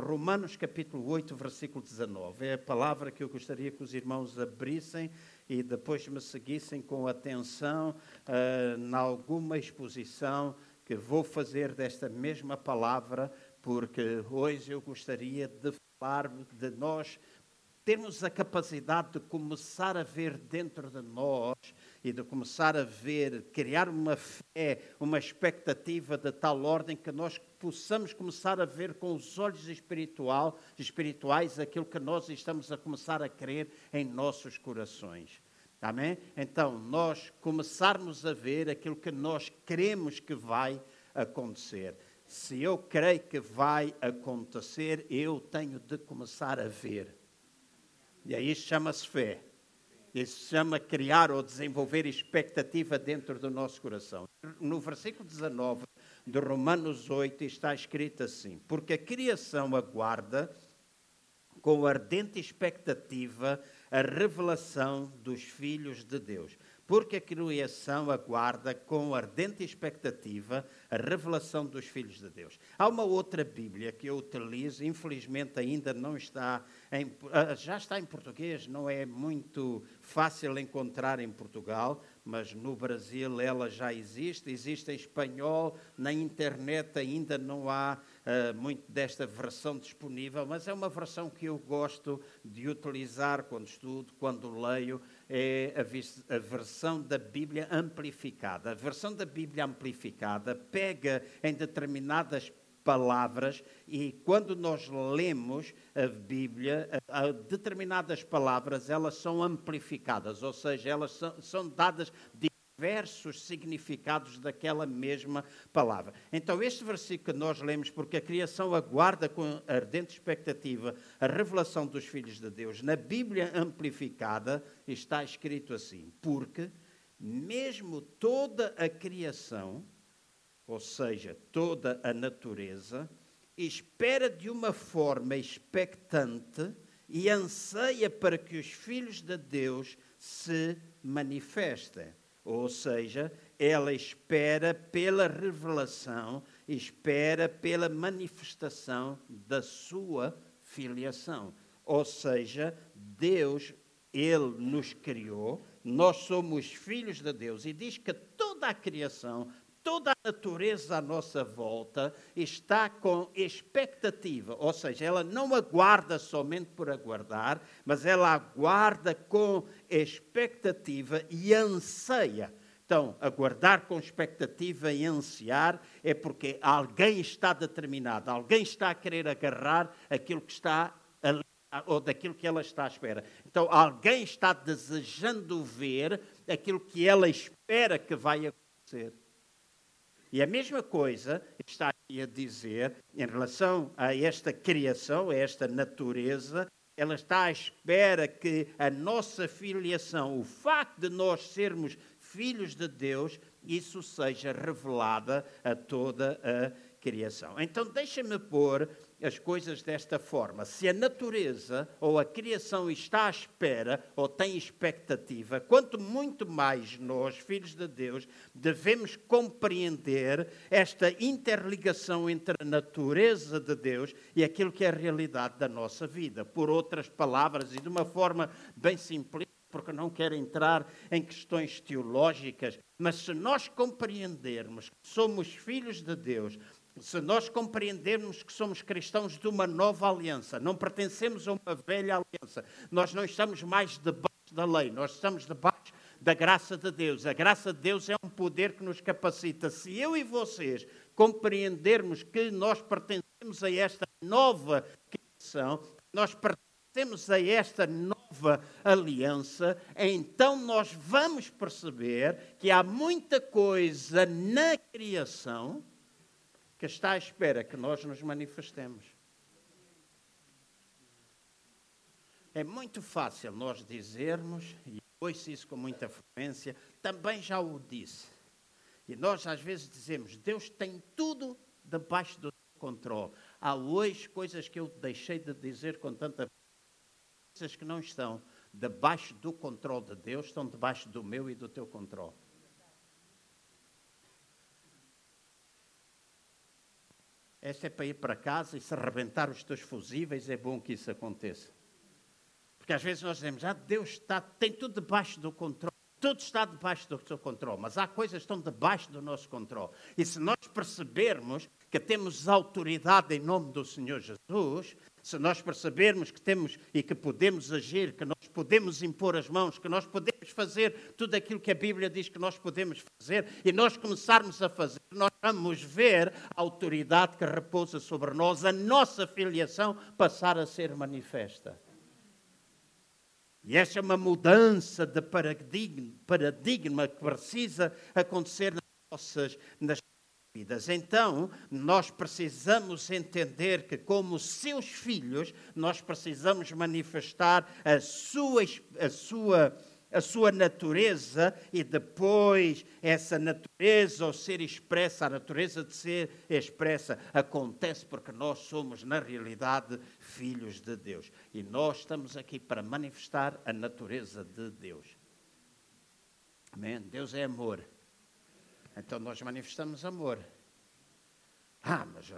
Romanos capítulo 8, versículo 19. É a palavra que eu gostaria que os irmãos abrissem e depois me seguissem com atenção uh, na alguma exposição que vou fazer desta mesma palavra, porque hoje eu gostaria de falar de nós termos a capacidade de começar a ver dentro de nós e de começar a ver, criar uma fé, uma expectativa de tal ordem que nós possamos começar a ver com os olhos espiritual, espirituais aquilo que nós estamos a começar a crer em nossos corações. Amém? Então, nós começarmos a ver aquilo que nós queremos que vai acontecer. Se eu creio que vai acontecer, eu tenho de começar a ver. E aí chama-se fé. Isso se chama criar ou desenvolver expectativa dentro do nosso coração. No versículo 19 de Romanos 8 está escrito assim: Porque a criação aguarda com ardente expectativa a revelação dos filhos de Deus porque a criação aguarda com ardente expectativa a revelação dos filhos de Deus. Há uma outra Bíblia que eu utilizo, infelizmente ainda não está em, ah, já está em português, não é muito fácil encontrar em Portugal, mas no Brasil ela já existe, existe em espanhol, na internet ainda não há uh, muito desta versão disponível, mas é uma versão que eu gosto de utilizar quando estudo, quando leio, é a, versão da Bíblia amplificada. A versão da Bíblia amplificada pega em determinadas palavras e quando nós lemos a Bíblia, a, a determinadas palavras elas são amplificadas, ou seja, elas são, são dadas diversos significados daquela mesma palavra. Então, este versículo que nós lemos, porque a criação aguarda com ardente expectativa a revelação dos filhos de Deus, na Bíblia amplificada está escrito assim: porque mesmo toda a criação, ou seja, toda a natureza, espera de uma forma expectante e anseia para que os filhos de Deus se manifestem. Ou seja, ela espera pela revelação, espera pela manifestação da sua filiação. Ou seja, Deus, Ele nos criou, nós somos filhos de Deus e diz que toda a criação, toda a natureza à nossa volta está com expectativa, ou seja, ela não aguarda somente por aguardar, mas ela aguarda com expectativa e anseia. Então, aguardar com expectativa e ansiar é porque alguém está determinado, alguém está a querer agarrar aquilo que está ali, ou daquilo que ela está à espera. Então, alguém está desejando ver aquilo que ela espera que vai acontecer. E a mesma coisa está aqui a dizer em relação a esta criação, a esta natureza, ela está à espera que a nossa filiação, o facto de nós sermos filhos de Deus, isso seja revelada a toda a criação. Então, deixa-me pôr as coisas desta forma. Se a natureza ou a criação está à espera ou tem expectativa, quanto muito mais nós, filhos de Deus, devemos compreender esta interligação entre a natureza de Deus e aquilo que é a realidade da nossa vida. Por outras palavras, e de uma forma bem simples, porque não quero entrar em questões teológicas, mas se nós compreendermos que somos filhos de Deus, se nós compreendermos que somos cristãos de uma nova aliança, não pertencemos a uma velha aliança, nós não estamos mais debaixo da lei, nós estamos debaixo da graça de Deus. A graça de Deus é um poder que nos capacita. Se eu e vocês compreendermos que nós pertencemos a esta nova criação, nós pertencemos a esta nova aliança, então nós vamos perceber que há muita coisa na criação que está à espera que nós nos manifestemos. É muito fácil nós dizermos, e ouço isso com muita frequência, também já o disse. E nós às vezes dizemos, Deus tem tudo debaixo do controle. Há hoje coisas que eu deixei de dizer com tanta coisas que não estão debaixo do controle de Deus, estão debaixo do meu e do teu controle. Esta é para ir para casa e se arrebentar os teus fusíveis, é bom que isso aconteça. Porque às vezes nós dizemos, ah, Deus está, tem tudo debaixo do controle. Tudo está debaixo do seu controle, mas há coisas que estão debaixo do nosso controle. E se nós percebermos que temos autoridade em nome do Senhor Jesus, se nós percebermos que temos e que podemos agir, que nós podemos impor as mãos, que nós podemos fazer tudo aquilo que a Bíblia diz que nós podemos fazer, e nós começarmos a fazer, nós vamos ver a autoridade que repousa sobre nós, a nossa filiação passar a ser manifesta. E esta é uma mudança de paradigma, paradigma que precisa acontecer nas nossas, nas vidas. Então, nós precisamos entender que, como seus filhos, nós precisamos manifestar a sua, a sua, a sua natureza e depois essa natureza, ao ser expressa, a natureza de ser expressa, acontece porque nós somos, na realidade, filhos de Deus. E nós estamos aqui para manifestar a natureza de Deus. Amém? Deus é amor. Então nós manifestamos amor. Ah, mas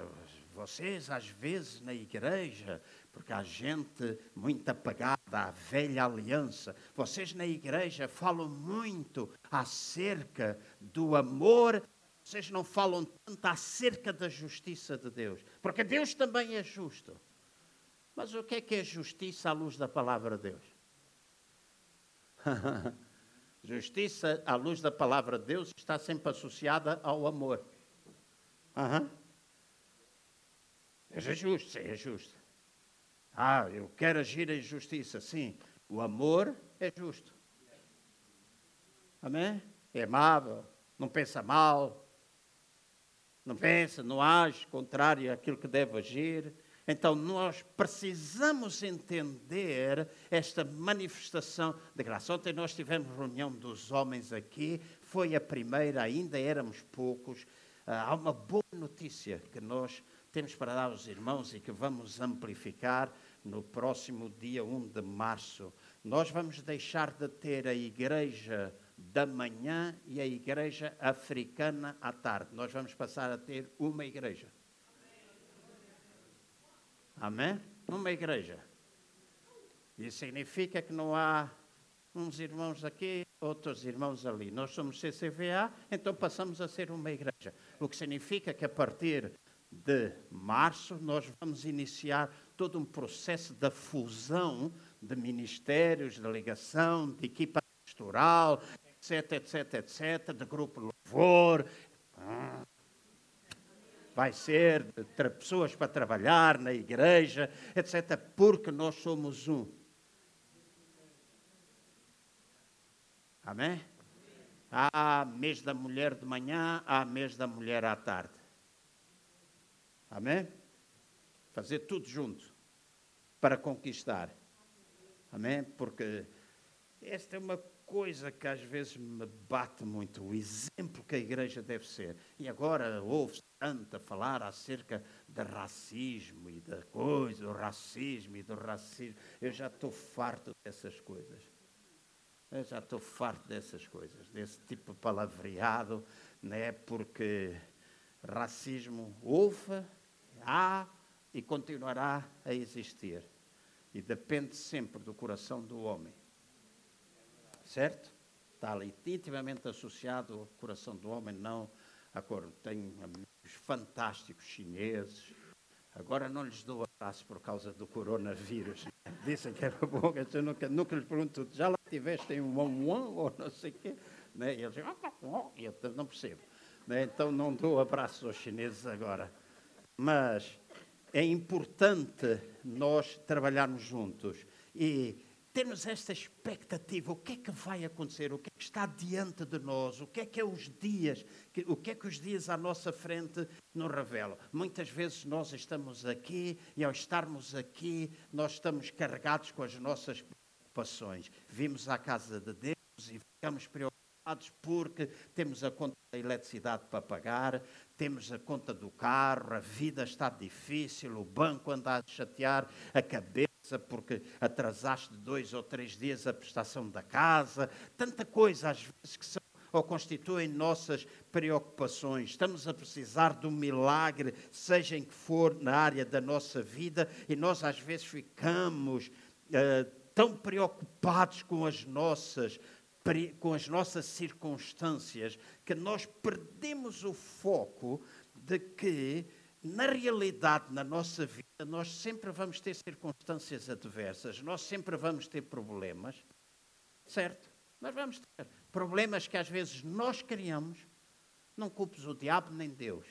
vocês às vezes na igreja, porque há gente muito apagada à velha aliança, vocês na igreja falam muito acerca do amor, vocês não falam tanto acerca da justiça de Deus, porque Deus também é justo. Mas o que é que é justiça à luz da palavra de Deus? Justiça, à luz da palavra de Deus, está sempre associada ao amor. Uhum. é justo, sim, é justo. Ah, eu quero agir em justiça, sim. O amor é justo. Amém? É amável, não pensa mal, não pensa, não age contrário àquilo que deve agir. Então, nós precisamos entender esta manifestação de graça. Ontem nós tivemos reunião dos homens aqui, foi a primeira, ainda éramos poucos. Ah, há uma boa notícia que nós temos para dar aos irmãos e que vamos amplificar no próximo dia 1 de março. Nós vamos deixar de ter a igreja da manhã e a igreja africana à tarde. Nós vamos passar a ter uma igreja. Amém? Numa igreja. Isso significa que não há uns irmãos aqui, outros irmãos ali. Nós somos CCVA, então passamos a ser uma igreja. O que significa que a partir de março nós vamos iniciar todo um processo da fusão de ministérios, de ligação, de equipa pastoral, etc, etc, etc, de grupo louvor. Vai ser de pessoas para trabalhar na igreja, etc., porque nós somos um. Amém? Há mês da mulher de manhã, há mês da mulher à tarde. Amém? Fazer tudo junto para conquistar. Amém? Porque esta é uma coisa que às vezes me bate muito, o exemplo que a igreja deve ser. E agora ouve-se tanto a falar acerca de racismo e da coisa, do racismo e do racismo. Eu já estou farto dessas coisas. Eu já estou farto dessas coisas, desse tipo de palavreado, né? porque racismo houve, há e continuará a existir. E depende sempre do coração do homem. Certo? Está ali intimamente associado ao coração do homem, não a cor. Tem fantásticos chineses. Agora não lhes dou abraço por causa do coronavírus. Dizem que era bom, eu nunca, nunca lhes pergunto, já lá tiveste um one ou não sei o quê? Né? E eles dizem, ah, eu não percebo. Né? Então não dou abraços aos chineses agora. Mas é importante nós trabalharmos juntos e temos esta expectativa, o que é que vai acontecer, o que é que está diante de nós, o que é que é os dias, o que é que os dias à nossa frente nos revelam. Muitas vezes nós estamos aqui e ao estarmos aqui, nós estamos carregados com as nossas preocupações. Vimos à casa de Deus e ficamos preocupados porque temos a conta da eletricidade para pagar, temos a conta do carro, a vida está difícil, o banco anda a chatear a cabeça porque atrasaste dois ou três dias a prestação da casa, tanta coisa às vezes que são ou constituem nossas preocupações. Estamos a precisar de um milagre, seja em que for na área da nossa vida, e nós às vezes ficamos uh, tão preocupados com as nossas com as nossas circunstâncias que nós perdemos o foco de que na realidade, na nossa vida, nós sempre vamos ter circunstâncias adversas, nós sempre vamos ter problemas, certo? Nós vamos ter problemas que às vezes nós criamos, não culpes o diabo nem Deus.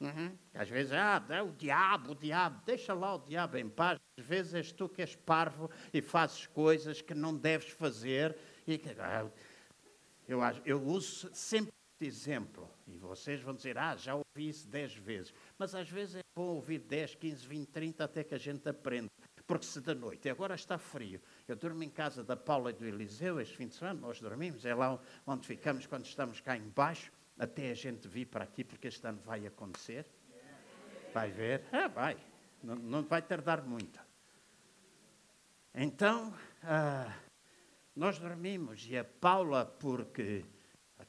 Uhum. Às vezes, ah, o diabo, o diabo, deixa lá o diabo em paz. Às vezes és tu que és parvo e fazes coisas que não deves fazer. E ah, eu, eu uso sempre exemplo. E vocês vão dizer, ah, já ouvi isso dez vezes. Mas às vezes é bom ouvir 10, 15, 20, 30 até que a gente aprenda. Porque se da noite, agora está frio, eu durmo em casa da Paula e do Eliseu este fim de semana, nós dormimos, é lá onde ficamos quando estamos cá embaixo, até a gente vir para aqui, porque este ano vai acontecer. Vai ver? Ah, vai. Não, não vai tardar muito. Então, ah, nós dormimos e a Paula, porque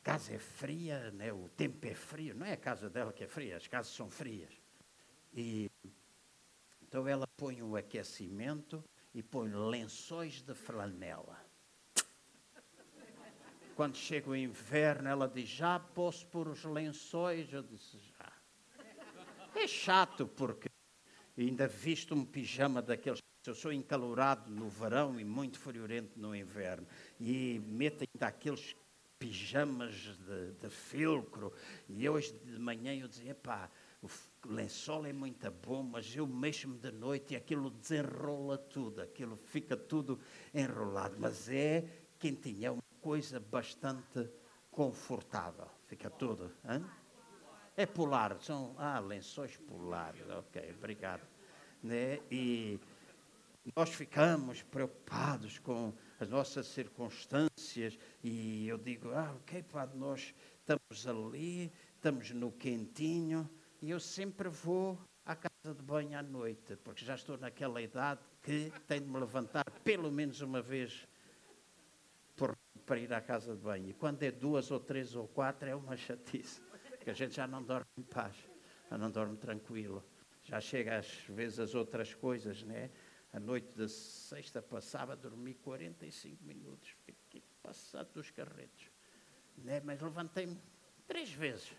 casa é fria, né? o tempo é frio, não é a casa dela que é fria, as casas são frias. E então ela põe o aquecimento e põe lençóis de flanela. Quando chega o inverno, ela diz: Já posso pôr os lençóis? Eu disse: Já. É chato porque ainda visto um pijama daqueles. Eu sou encalorado no verão e muito friorento no inverno. E meto ainda aqueles pijamas de, de. E hoje de manhã eu dizia, pá, o lençol é muito bom, mas eu mexo-me de noite e aquilo desenrola tudo, aquilo fica tudo enrolado. Mas é quentinho, é uma coisa bastante confortável. Fica tudo. Hein? É polar, são ah, lençóis polares. Ok, obrigado. Né? E nós ficamos preocupados com as nossas circunstâncias e eu digo, ah, ok, Padre, nós estamos ali, estamos no quentinho e eu sempre vou à casa de banho à noite, porque já estou naquela idade que tenho de me levantar pelo menos uma vez por, para ir à casa de banho. E quando é duas ou três ou quatro é uma chatice, que a gente já não dorme em paz, já não dorme tranquilo. Já chega às vezes as outras coisas, né? A noite da sexta passava, dormi 45 minutos. Fiquei passado dos carretos. Né? Mas levantei-me três vezes.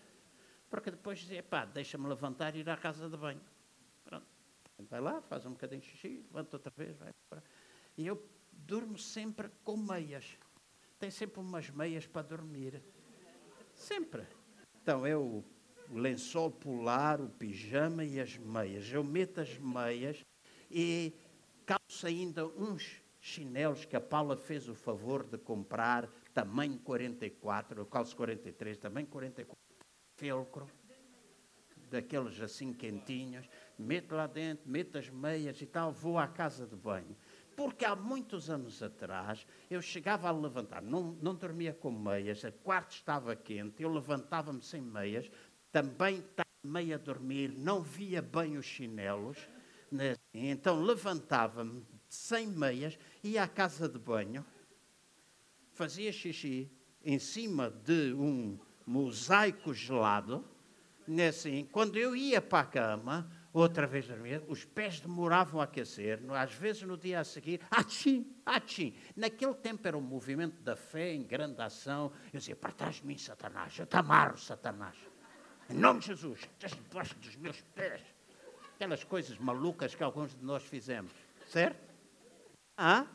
Porque depois dizia, pá, deixa-me levantar e ir à casa de banho. Pronto. Vai lá, faz um bocadinho de xixi, levanta outra vez, vai. E eu durmo sempre com meias. Tem sempre umas meias para dormir. Sempre. Então, é o lençol polar, o pijama e as meias. Eu meto as meias e calço ainda uns chinelos que a Paula fez o favor de comprar, tamanho 44, eu calço 43, tamanho 44, felcro, daqueles assim quentinhos, meto lá dentro, meto as meias e tal, vou à casa de banho. Porque há muitos anos atrás eu chegava a levantar, não, não dormia com meias, o quarto estava quente, eu levantava-me sem meias, também estava meio a dormir, não via bem os chinelos? Então levantava-me sem meias, ia à casa de banho, fazia xixi em cima de um mosaico gelado. Né? Assim, quando eu ia para a cama, outra vez dormia, os pés demoravam a aquecer, às vezes no dia a seguir, achim, achim. Naquele tempo era um movimento da fé em grande ação. Eu dizia, para trás de mim, Satanás, eu te amarro, Satanás. Em nome de Jesus, estás debaixo dos meus pés. Aquelas coisas malucas que alguns de nós fizemos, certo? Ah?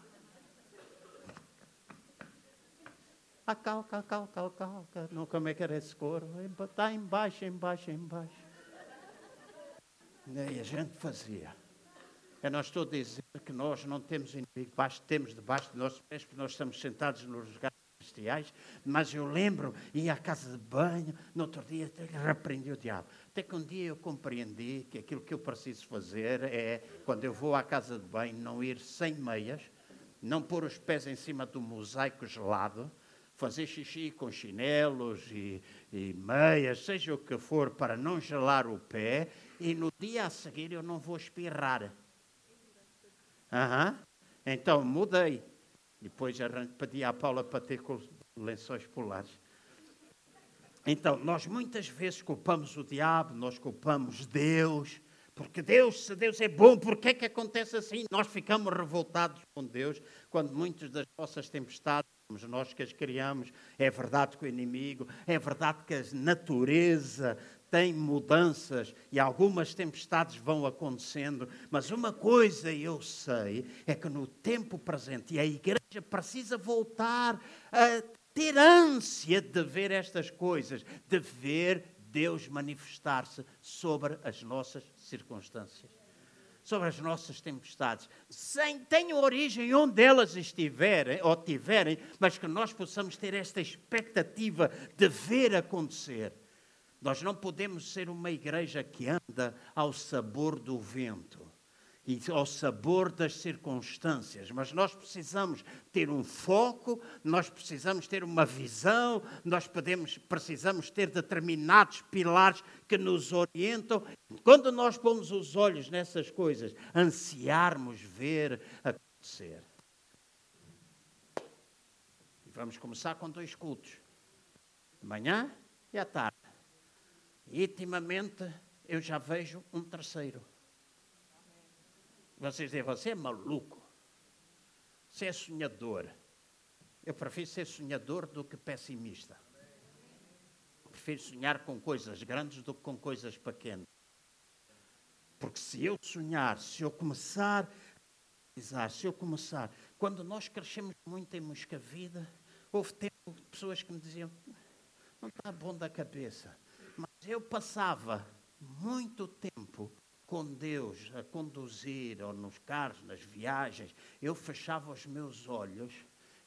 A calca, calca, calca. Não, como é que era esse coro? Está embaixo, embaixo, embaixo. E a gente fazia. Eu não estou a dizer que nós não temos inimigo, temos debaixo de nossos pés, porque nós estamos sentados nos lugares celestiais, mas eu lembro, ia à casa de banho, no outro dia repreendi o diabo. Até que um dia eu compreendi que aquilo que eu preciso fazer é, quando eu vou à casa de banho, não ir sem meias, não pôr os pés em cima do mosaico gelado, fazer xixi com chinelos e, e meias, seja o que for, para não gelar o pé, e no dia a seguir eu não vou espirrar. Uhum. Então mudei. Depois pedi à Paula para ter lençóis polares. Então, nós muitas vezes culpamos o diabo, nós culpamos Deus, porque Deus, se Deus é bom, por que é que acontece assim? Nós ficamos revoltados com Deus quando muitas das nossas tempestades somos nós que as criamos. É verdade que o inimigo, é verdade que a natureza tem mudanças e algumas tempestades vão acontecendo, mas uma coisa eu sei é que no tempo presente, e a igreja precisa voltar a ter ânsia de ver estas coisas, de ver Deus manifestar-se sobre as nossas circunstâncias, sobre as nossas tempestades, sem tenham origem onde elas estiverem ou tiverem, mas que nós possamos ter esta expectativa de ver acontecer. Nós não podemos ser uma igreja que anda ao sabor do vento e ao sabor das circunstâncias, mas nós precisamos ter um foco, nós precisamos ter uma visão, nós podemos, precisamos ter determinados pilares que nos orientam. Quando nós pomos os olhos nessas coisas, ansiarmos ver acontecer. E vamos começar com dois cultos, de manhã e à tarde. E intimamente eu já vejo um terceiro. Vocês dizem, você é maluco. Você é sonhador. Eu prefiro ser sonhador do que pessimista. Prefiro sonhar com coisas grandes do que com coisas pequenas. Porque se eu sonhar, se eu começar a se eu começar. Quando nós crescemos muito em Moscavida, houve tempo pessoas que me diziam: não está bom da cabeça. Mas eu passava muito tempo com Deus a conduzir, ou nos carros, nas viagens, eu fechava os meus olhos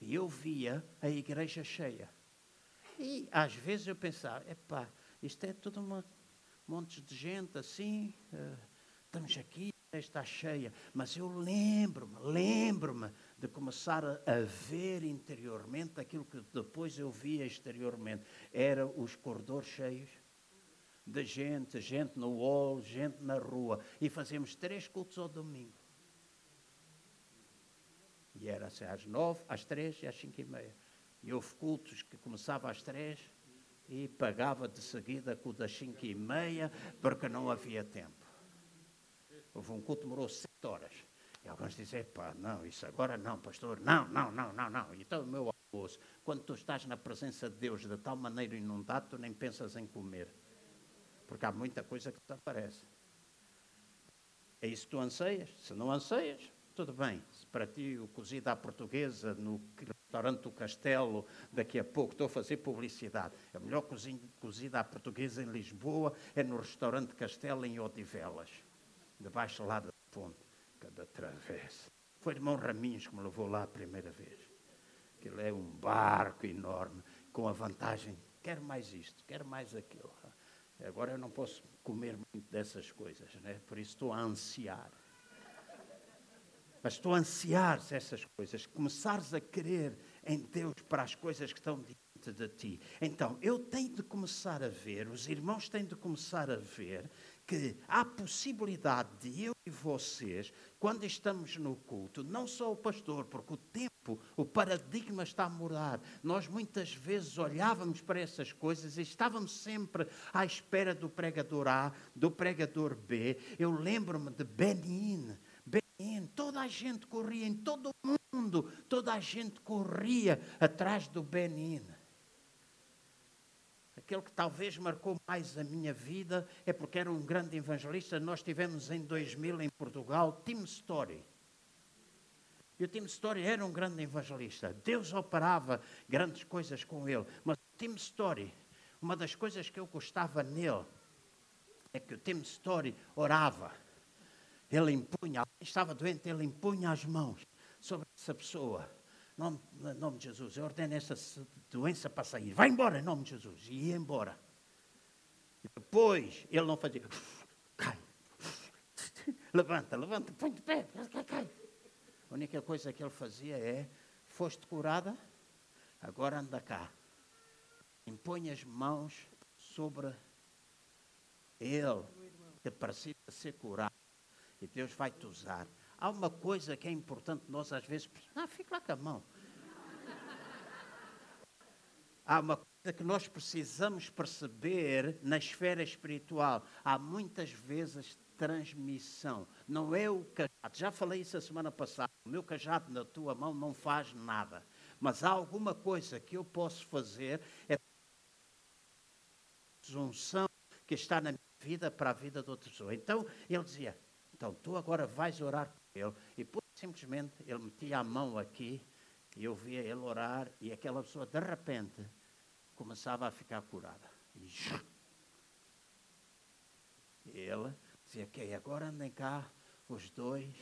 e eu via a igreja cheia. E às vezes eu pensava, epá, isto é tudo uma monte de gente assim, uh, estamos aqui, está cheia. Mas eu lembro-me, lembro-me de começar a, a, ver interiormente aquilo que depois eu via exteriormente. Era os corredores cheios de gente, gente no hall, gente na rua. E fazíamos três cultos ao domingo. E era assim, às nove, às três e às cinco e meia. E houve cultos que começavam às três e pagava de seguida com o das cinco e meia, porque não havia tempo. Houve um culto que demorou sete horas. E alguns dizem, pá, não, isso agora não, pastor, não, não, não, não, não. Então o meu almoço, quando tu estás na presença de Deus de tal maneira inundado, tu nem pensas em comer porque há muita coisa que desaparece. É isso que tu anseias? Se não anseias, tudo bem. Se para ti o cozido à portuguesa no restaurante do Castelo, daqui a pouco estou a fazer publicidade. A melhor cozida à portuguesa em Lisboa é no restaurante Castelo em Odivelas, debaixo lá da ponte, cada travessa. Foi irmão Raminhos que me levou lá a primeira vez. Aquilo é um barco enorme, com a vantagem, quero mais isto, quero mais aquilo. Agora eu não posso comer muito dessas coisas, né? por isso estou a ansiar. Mas estou a ansiar essas coisas, começares a querer em Deus para as coisas que estão diante de ti. Então, eu tenho de começar a ver, os irmãos têm de começar a ver que há possibilidade de eu e vocês, quando estamos no culto, não só o pastor, porque o tempo, o paradigma está a mudar. Nós muitas vezes olhávamos para essas coisas e estávamos sempre à espera do pregador A, do pregador B. Eu lembro-me de Benin. Benin, toda a gente corria em todo o mundo, toda a gente corria atrás do Benin aquele que talvez marcou mais a minha vida é porque era um grande evangelista. Nós tivemos em 2000 em Portugal Tim Story. E o Tim Story era um grande evangelista. Deus operava grandes coisas com ele. Mas o Tim Story, uma das coisas que eu gostava nele, é que o Tim Story orava. Ele impunha, estava doente, ele impunha as mãos sobre essa pessoa nome, nome de Jesus, eu ordeno essa doença para sair. Vai embora em nome de Jesus. E ia embora. E depois ele não fazia. Cai. Levanta, levanta, põe de pé. Cai, cai. A única coisa que ele fazia é: foste curada, agora anda cá. Impõe as mãos sobre ele, que precisa ser curado. E Deus vai te usar. Há uma coisa que é importante nós às vezes. Ah, fica lá com a mão. há uma coisa que nós precisamos perceber na esfera espiritual. Há muitas vezes transmissão. Não é o cajado. Já falei isso a semana passada. O meu cajado na tua mão não faz nada. Mas há alguma coisa que eu posso fazer. É unção que está na minha vida para a vida de outra pessoa. Então ele dizia: Então tu agora vais orar ele. E simplesmente ele metia a mão aqui e eu via ele orar e aquela pessoa de repente começava a ficar curada. E ele dizia: Ok, agora andem cá os dois.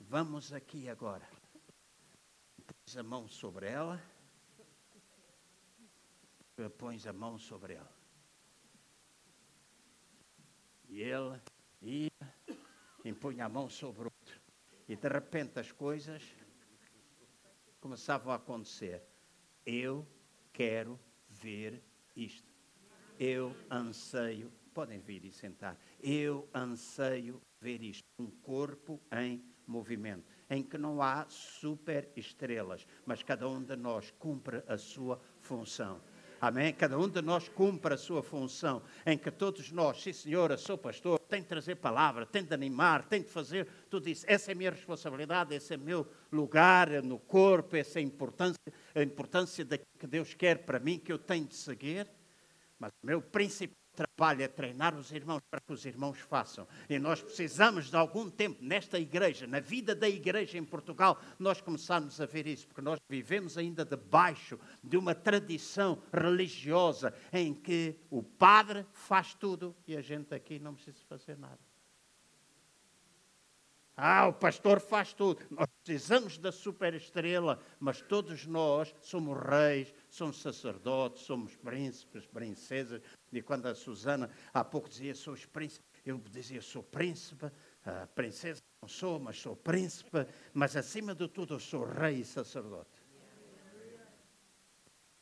Vamos aqui agora. Pões a mão sobre ela. Pões a mão sobre ela. E ele punha a mão sobre o outro. E de repente as coisas começavam a acontecer. Eu quero ver isto. Eu anseio. Podem vir e sentar. Eu anseio ver isto. Um corpo em movimento, em que não há super estrelas, mas cada um de nós cumpre a sua função. Amém? Cada um de nós cumpre a sua função, em que todos nós, sim senhor, eu sou pastor, tenho de trazer palavra, tenho de animar, tenho de fazer tudo isso. Essa é a minha responsabilidade, esse é o meu lugar no corpo, essa é a importância, a importância daquilo que Deus quer para mim, que eu tenho de seguir. Mas o meu principal trabalho é treinar os irmãos para que os irmãos façam. E nós precisamos de algum tempo nesta igreja, na vida da igreja em Portugal, nós começarmos a ver isso, porque nós vivemos ainda debaixo de uma tradição religiosa em que o padre faz tudo e a gente aqui não precisa fazer nada. Ah, o pastor faz tudo. Nós precisamos da superestrela, mas todos nós somos reis, somos sacerdotes, somos príncipes, princesas. E quando a Susana há pouco dizia, sou príncipe, eu dizia, sou príncipe, a princesa não sou, mas sou príncipe, mas acima de tudo eu sou rei e sacerdote.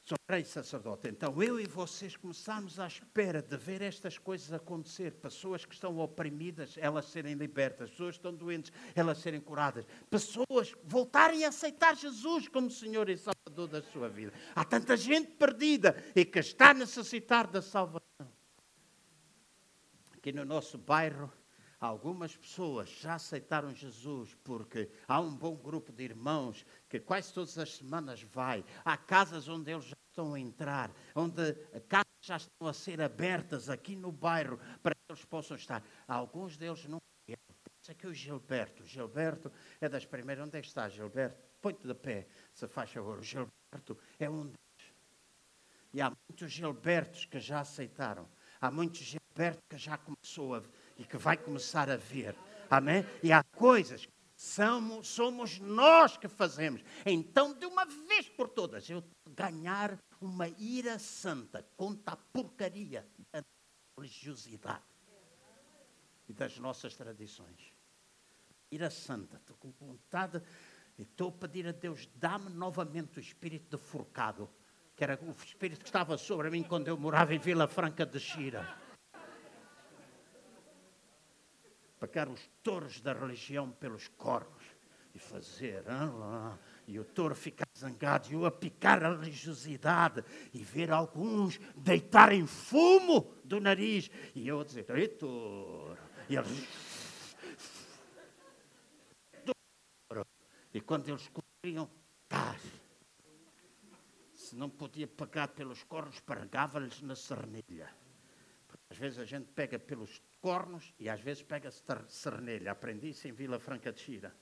Sou rei sacerdote. Então eu e vocês começamos à espera de ver estas coisas acontecer. Pessoas que estão oprimidas, elas serem libertas. Pessoas que estão doentes, elas serem curadas. Pessoas voltarem a aceitar Jesus como Senhor e Salvador da sua vida. Há tanta gente perdida e que está a necessitar da salvação. Aqui no nosso bairro, Algumas pessoas já aceitaram Jesus porque há um bom grupo de irmãos que quase todas as semanas vai. Há casas onde eles já estão a entrar, onde casas já estão a ser abertas aqui no bairro para que eles possam estar. Alguns deles não Pensa aqui o Gilberto. Gilberto é das primeiras. Onde é que está Gilberto? Põe-te de pé, se faz favor. O Gilberto é um deles. E há muitos Gilbertos que já aceitaram. Há muitos Gilbertos que já começou a e que vai começar a ver. Amém? E há coisas que somos, nós que fazemos. Então, de uma vez por todas, eu ganhar uma ira santa contra a porcaria da religiosidade e das nossas tradições. Ira santa, estou com vontade e estou a pedir a Deus, dá-me novamente o espírito de forcado, que era o espírito que estava sobre mim quando eu morava em Vila Franca de Xira. Pegar os touros da religião pelos cornos e fazer. Ah, e o touro ficar zangado e eu a picar a religiosidade e ver alguns deitarem fumo do nariz e eu a dizer: Ei, touro. E eles. E quando eles corriam, tá. Se não podia pagar pelos cornos, pagava-lhes na cernilha. Às vezes a gente pega pelos cornos e às vezes pega-se cernelha. Aprendi isso em Vila Franca de Xira.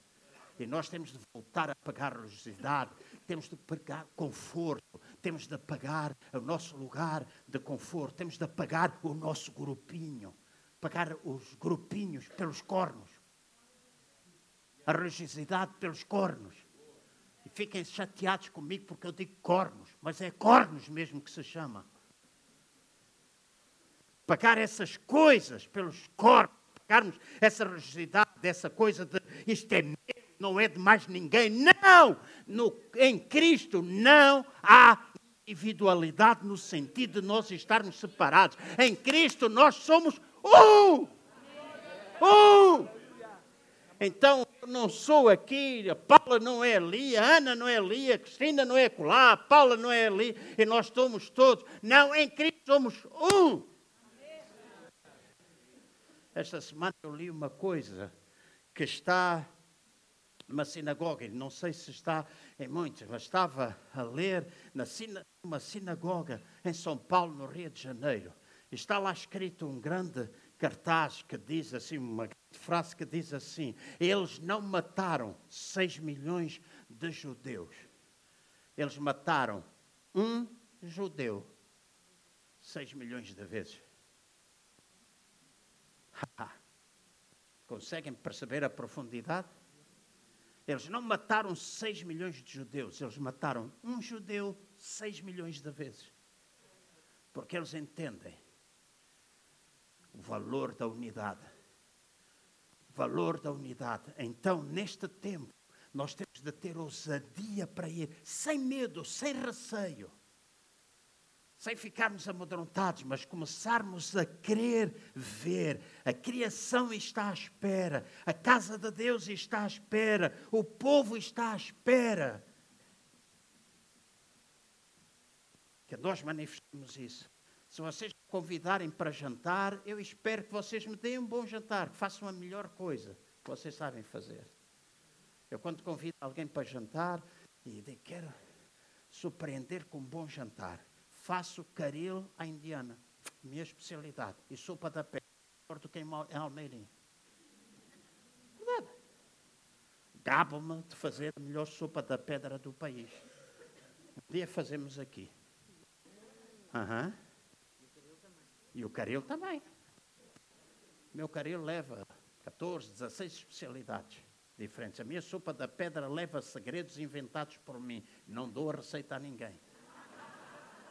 E nós temos de voltar a pagar religiosidade, temos de pagar conforto, temos de pagar o nosso lugar de conforto, temos de pagar o nosso grupinho, pagar os grupinhos pelos cornos. A religiosidade pelos cornos. E fiquem chateados comigo porque eu digo cornos, mas é cornos mesmo que se chama pagar essas coisas pelos corpos, pagarmos essa religiosidade, dessa coisa de isto é meu, não é de mais ninguém. Não! No, em Cristo não há individualidade no sentido de nós estarmos separados. Em Cristo nós somos um! Um! Então, eu não sou aqui, a Paula não é ali, a Ana não é ali, a Cristina não é acolá, a Paula não é ali, e nós somos todos. Não, em Cristo somos um. Esta semana eu li uma coisa que está numa sinagoga, não sei se está em muitos, mas estava a ler na uma sinagoga em São Paulo, no Rio de Janeiro. Está lá escrito um grande cartaz que diz assim, uma frase que diz assim: Eles não mataram 6 milhões de judeus. Eles mataram um judeu 6 milhões de vezes. Conseguem perceber a profundidade? Eles não mataram 6 milhões de judeus, eles mataram um judeu 6 milhões de vezes. Porque eles entendem o valor da unidade. O valor da unidade. Então, neste tempo, nós temos de ter ousadia para ir, sem medo, sem receio sem ficarmos amedrontados, mas começarmos a querer ver. A criação está à espera, a casa de Deus está à espera, o povo está à espera. Que nós manifestemos isso. Se vocês me convidarem para jantar, eu espero que vocês me deem um bom jantar, que façam a melhor coisa que vocês sabem fazer. Eu, quando convido alguém para jantar, e digo, quero surpreender com um bom jantar faço caril à indiana, minha especialidade, e sopa da pé, do que em Almeirim. Verdade. Gabo-me de fazer a melhor sopa da pedra do país. Um dia fazemos aqui. Uhum. E o caril também. Meu caril leva 14, 16 especialidades diferentes. A minha sopa da pedra leva segredos inventados por mim. Não dou a receita a ninguém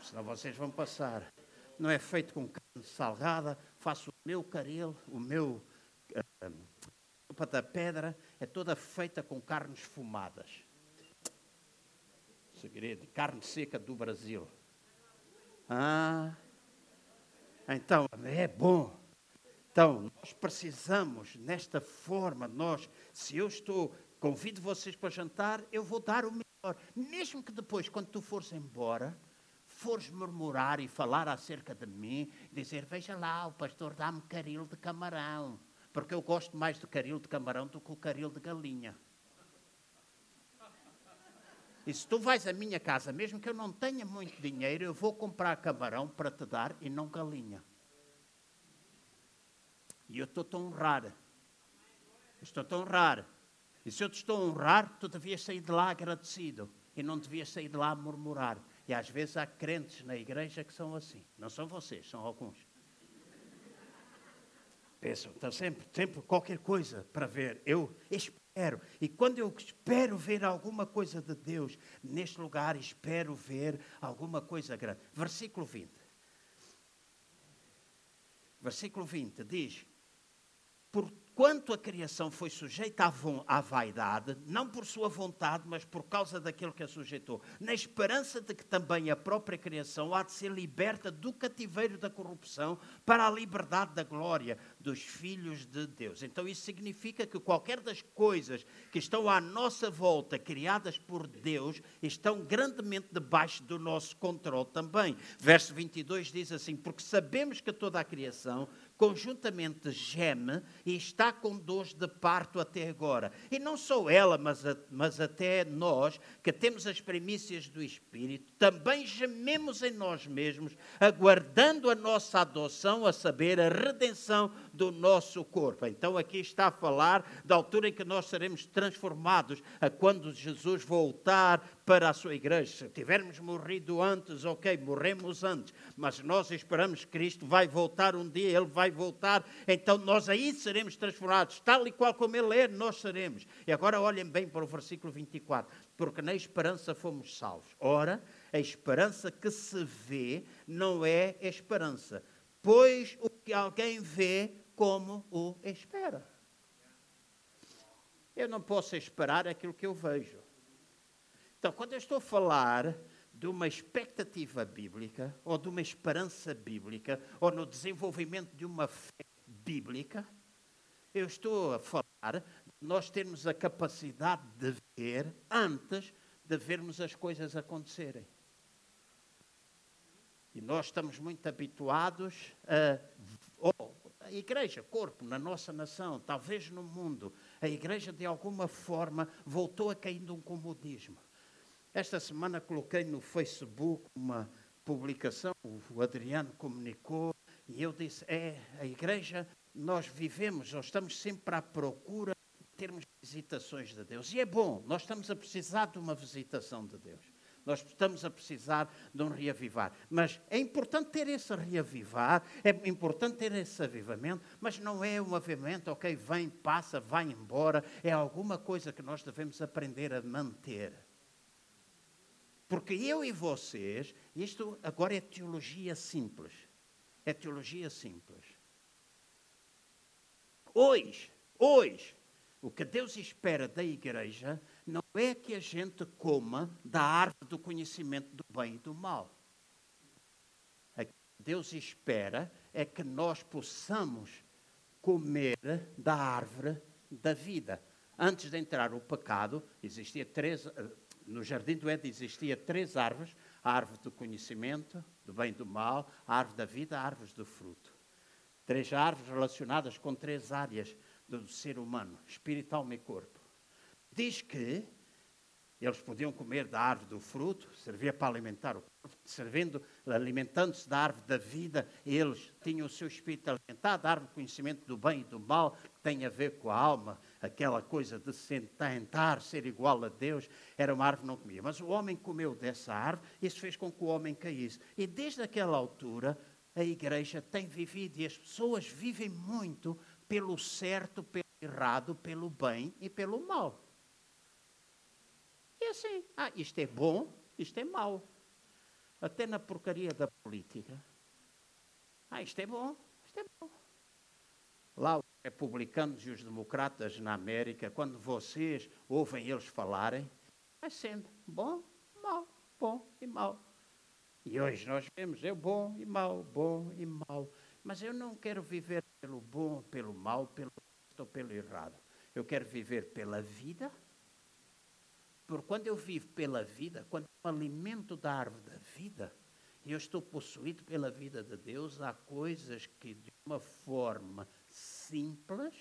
senão vocês vão passar. Não é feito com carne salgada, faço o meu caril, o meu sopa da pedra, é toda feita com carnes fumadas. Segredo, carne seca do Brasil. Ah, então é bom. Então, nós precisamos, nesta forma, nós, se eu estou, convido vocês para jantar, eu vou dar o melhor. Mesmo que depois, quando tu fores embora, fores murmurar e falar acerca de mim, dizer: Veja lá, o pastor dá-me caril de camarão, porque eu gosto mais do caril de camarão do que o caril de galinha. E se tu vais à minha casa, mesmo que eu não tenha muito dinheiro, eu vou comprar camarão para te dar e não galinha. E eu estou-te a honrar. Estou-te a honrar. E se eu te estou a honrar, tu devias sair de lá agradecido. E não devias sair de lá a murmurar. E às vezes há crentes na igreja que são assim. Não são vocês, são alguns. Pensam, estão sempre, sempre qualquer coisa para ver. Eu espero. E quando eu espero ver alguma coisa de Deus neste lugar, espero ver alguma coisa grande. Versículo 20. Versículo 20 diz: Por quanto a criação foi sujeita à vaidade, não por sua vontade, mas por causa daquilo que a sujeitou, na esperança de que também a própria criação há de ser liberta do cativeiro da corrupção para a liberdade da glória dos filhos de Deus. Então isso significa que qualquer das coisas que estão à nossa volta, criadas por Deus, estão grandemente debaixo do nosso controle também. Verso 22 diz assim: Porque sabemos que toda a criação conjuntamente geme e está com dores de parto até agora. E não só ela, mas, a, mas até nós, que temos as primícias do Espírito, também gememos em nós mesmos, aguardando a nossa adoção, a saber, a redenção do nosso corpo. Então aqui está a falar da altura em que nós seremos transformados, a quando Jesus voltar para a sua igreja. Se tivermos morrido antes, ok, morremos antes, mas nós esperamos que Cristo vai voltar um dia, Ele vai voltar, então nós aí seremos transformados, tal e qual como Ele é, nós seremos. E agora olhem bem para o versículo 24, porque na esperança fomos salvos. Ora, a esperança que se vê não é esperança, pois o que alguém vê, como o espera. Eu não posso esperar aquilo que eu vejo. Então, quando eu estou a falar de uma expectativa bíblica, ou de uma esperança bíblica, ou no desenvolvimento de uma fé bíblica, Eu estou a falar de nós termos a capacidade de ver antes de vermos as coisas acontecerem. E nós estamos muito habituados a. Igreja, corpo, na nossa nação, talvez no mundo, a igreja de alguma forma voltou a cair num comodismo. Esta semana coloquei no Facebook uma publicação, o Adriano comunicou, e eu disse: é, a igreja, nós vivemos, nós estamos sempre à procura de termos visitações de Deus. E é bom, nós estamos a precisar de uma visitação de Deus. Nós estamos a precisar de um reavivar. Mas é importante ter esse reavivar, é importante ter esse avivamento, mas não é um avivamento, ok, vem, passa, vai embora. É alguma coisa que nós devemos aprender a manter. Porque eu e vocês, isto agora é teologia simples. É teologia simples. Hoje, hoje, o que Deus espera da igreja não é que a gente coma da árvore do conhecimento do bem e do mal. O que Deus espera é que nós possamos comer da árvore da vida. Antes de entrar o pecado, existia três, eh, no jardim do Éden existia três árvores: a árvore do conhecimento, do bem e do mal, a árvore da vida, a árvore do fruto. Três árvores relacionadas com três áreas do ser humano: espírito, alma e corpo diz que eles podiam comer da árvore do fruto, servia para alimentar o corpo, servindo, alimentando-se da árvore da vida, eles tinham o seu espírito alimentado, a árvore do conhecimento do bem e do mal, que tem a ver com a alma, aquela coisa de tentar ser igual a Deus, era uma árvore que não comia. Mas o homem comeu dessa árvore, isso fez com que o homem caísse. E desde aquela altura, a igreja tem vivido, e as pessoas vivem muito pelo certo, pelo errado, pelo bem e pelo mal. E assim, ah, isto é bom, isto é mau. Até na porcaria da política. Ah, isto é bom, isto é bom. Lá os republicanos e os democratas na América, quando vocês ouvem eles falarem, é sempre bom, mau, bom e mau. E hoje nós vemos é bom e mau, bom e mau. Mas eu não quero viver pelo bom, pelo mal, pelo ou pelo errado. Eu quero viver pela vida porque quando eu vivo pela vida, quando eu alimento da árvore da vida, e eu estou possuído pela vida de Deus, há coisas que de uma forma simples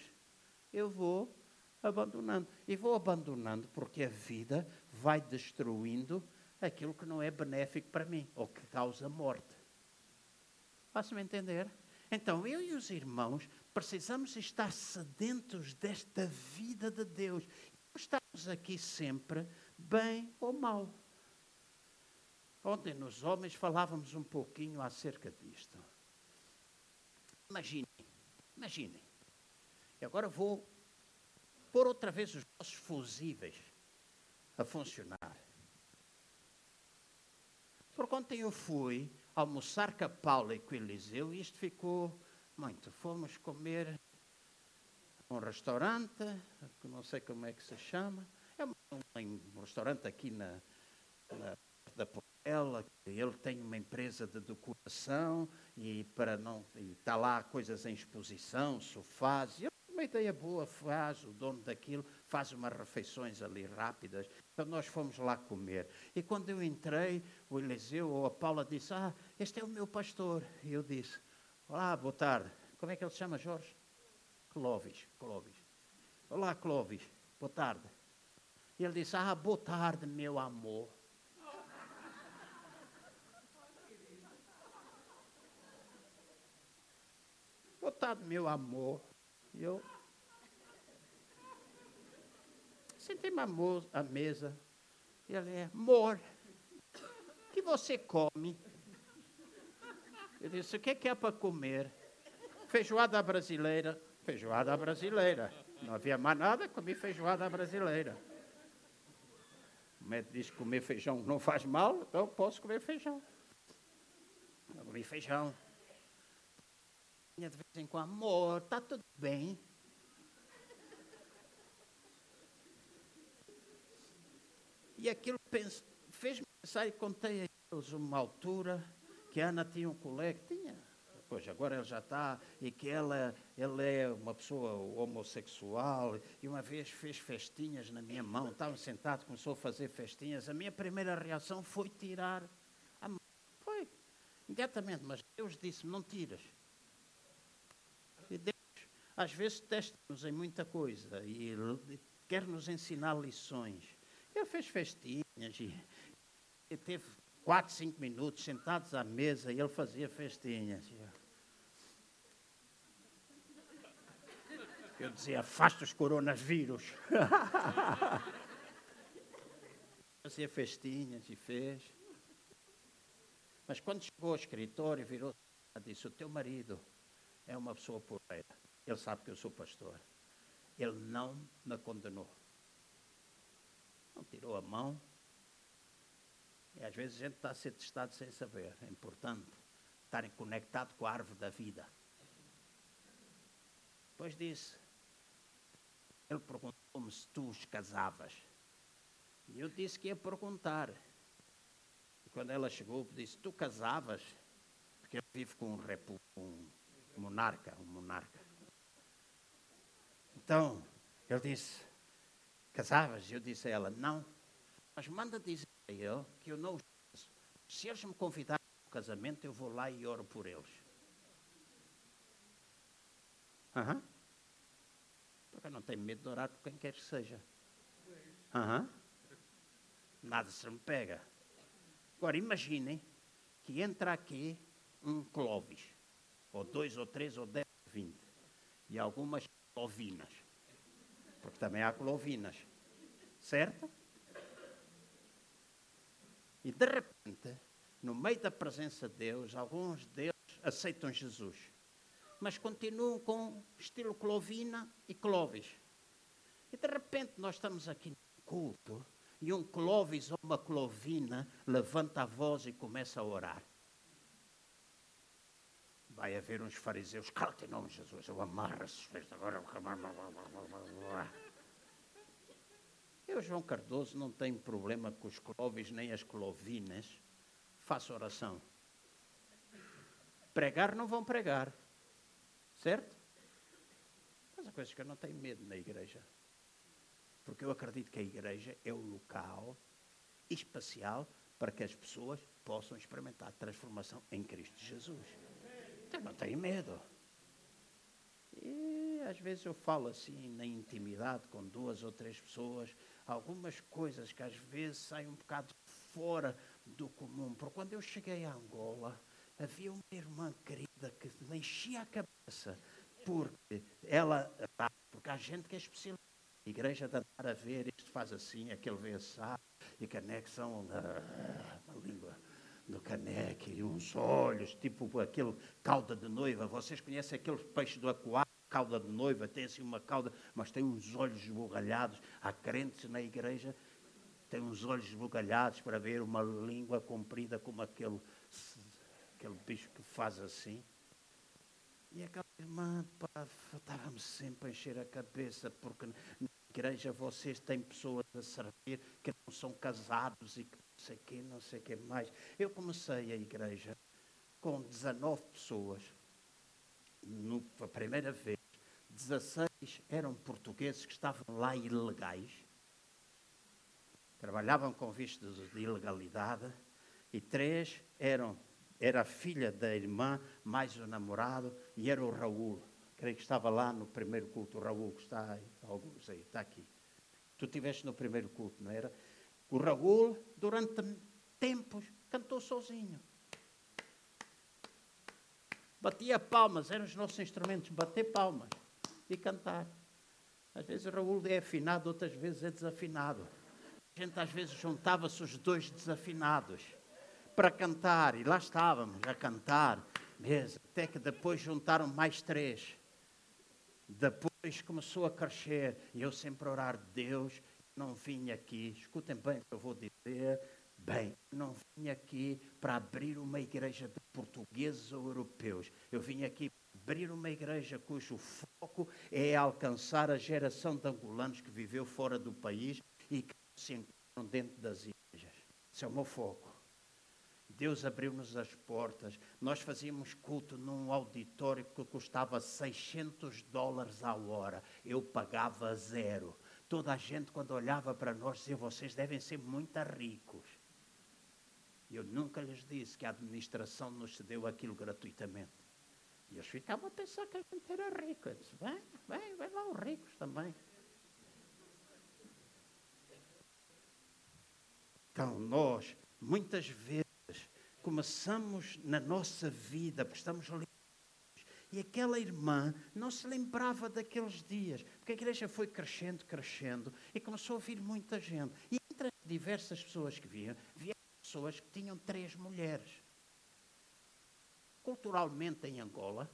eu vou abandonando. E vou abandonando porque a vida vai destruindo aquilo que não é benéfico para mim, ou que causa morte. Faço-me entender? Então, eu e os irmãos precisamos estar sedentos desta vida de Deus estamos aqui sempre, bem ou mal. Ontem nos homens falávamos um pouquinho acerca disto. Imaginem, imaginem. E agora vou pôr outra vez os nossos fusíveis a funcionar. Porque ontem eu fui almoçar com a Paula e com o Eliseu e isto ficou muito. Fomos comer um restaurante, que não sei como é que se chama, é um, restaurante aqui na, na da Portela, ele tem uma empresa de decoração e para não e está lá coisas em exposição, sofás, e uma ideia boa faz, o dono daquilo faz umas refeições ali rápidas. Então nós fomos lá comer. E quando eu entrei, o Eliseu ou a Paula disse: Ah, este é o meu pastor. E eu disse: Olá, boa tarde. Como é que ele se chama, Jorge? Clóvis, Clóvis. Olá, Clóvis, boa tarde. E ele disse, ah, boa tarde, meu amor. boa tarde, meu amor. E eu sentei-me à mesa. E ele é, amor, o que você come? Eu disse, o que é que é para comer? Feijoada brasileira feijoada brasileira. Não havia mais nada, comi feijoada brasileira. O médico disse que comer feijão não faz mal, então posso comer feijão. Eu comi feijão. De vez em quando, amor, está tudo bem. E aquilo fez-me pensar e contei a eles uma altura que a Ana tinha um colega, Pois, agora ele já está, e que ela, ele é uma pessoa homossexual, e uma vez fez festinhas na minha mão, estava sentado, começou a fazer festinhas. A minha primeira reação foi tirar a mão. Foi, imediatamente, mas Deus disse: não tiras. E Deus, às vezes, testa-nos em muita coisa e quer nos ensinar lições. Ele fez festinhas e, e teve quatro, cinco minutos sentados à mesa e ele fazia festinhas. Eu dizia, afasta os coronavírus. fazia festinhas e fez. Mas quando chegou ao escritório, virou e disse: O teu marido é uma pessoa porreira. Ele sabe que eu sou pastor. Ele não me condenou. Não tirou a mão, e às vezes a gente está a ser testado sem saber. É importante estarem conectado com a árvore da vida. Depois disse, ele perguntou-me se tu os casavas. E eu disse que ia perguntar. E quando ela chegou, disse, tu casavas? Porque ele vive com um, repu, um monarca, um monarca. Então, ele disse, casavas? Eu disse a ela, não. Mas manda dizer a ele que eu não os faço. Se eles me convidarem para o casamento, eu vou lá e oro por eles. Uhum. Eu não tenho medo de orar por quem quer que seja. Uhum. Nada se me pega. Agora imaginem que entra aqui um Clovis, ou dois, ou três, ou dez, ou vinte, e algumas clovinas, porque também há clovinas, certo? E de repente, no meio da presença de Deus, alguns deles aceitam Jesus, mas continuam com estilo Clovina e Clovis. E de repente nós estamos aqui no culto e um Clovis ou uma Clovina levanta a voz e começa a orar. Vai haver uns fariseus, cala-te em nome de Jesus, eu amarro esses agora. Eu, João Cardoso, não tenho problema com os cloves nem as clovinas. Faço oração. Pregar não vão pregar. Certo? Mas há coisas que eu não tenho medo na igreja. Porque eu acredito que a igreja é o local espacial para que as pessoas possam experimentar transformação em Cristo Jesus. Então não tenho medo. E às vezes eu falo assim na intimidade com duas ou três pessoas algumas coisas que às vezes saem um bocado fora do comum. Porque quando eu cheguei a Angola, havia uma irmã querida que me enchia a cabeça, porque ela, porque há gente que é especialista. A igreja andar a ver, isto faz assim, aquele vê assado, e caneco são ah, uma língua do caneco e uns olhos, tipo aquele cauda de noiva. Vocês conhecem aquele peixe do aquário? cauda de noiva, tem assim uma cauda, mas tem uns olhos esbugalhados. Há crentes na igreja tem uns olhos esbugalhados para ver uma língua comprida como aquele, aquele bicho que faz assim. E aquela irmã estava-me sempre a encher a cabeça, porque na igreja vocês têm pessoas a servir que não são casados e que não sei quê, não sei o que mais. Eu comecei a igreja com 19 pessoas, no, a primeira vez, 16 eram portugueses que estavam lá ilegais, trabalhavam com vistos de ilegalidade, e três eram era filha da irmã, mais o namorado, e era o Raul. Creio que estava lá no primeiro culto. O Raul, que está aí, alguns aí, está aqui. Tu estiveste no primeiro culto, não era? O Raul, durante tempos, cantou sozinho. Batia palmas, eram os nossos instrumentos, bater palmas e cantar. Às vezes o Raul é afinado, outras vezes é desafinado. A gente às vezes juntava-se os dois desafinados para cantar, e lá estávamos a cantar mesmo, até que depois juntaram mais três. Depois começou a crescer, e eu sempre orar, Deus, não vim aqui, escutem bem o que eu vou dizer, bem, não vim aqui para abrir uma igreja de portugueses ou europeus, eu vim aqui abrir uma igreja cujo foco é alcançar a geração de angolanos que viveu fora do país e que se encontram dentro das igrejas. Esse é o meu foco. Deus abriu-nos as portas. Nós fazíamos culto num auditório que custava 600 dólares a hora. Eu pagava zero. Toda a gente, quando olhava para nós, dizia: vocês devem ser muito ricos. Eu nunca lhes disse que a administração nos cedeu aquilo gratuitamente. E eles ficavam a pensar que a gente era rico. Eu disse: vem, vem, vem lá os ricos também. Então, nós, muitas vezes, começamos na nossa vida, porque estamos ligados. E aquela irmã não se lembrava daqueles dias, porque a igreja foi crescendo, crescendo, e começou a vir muita gente. E entre as diversas pessoas que vinham, havia pessoas que tinham três mulheres. Culturalmente, em Angola,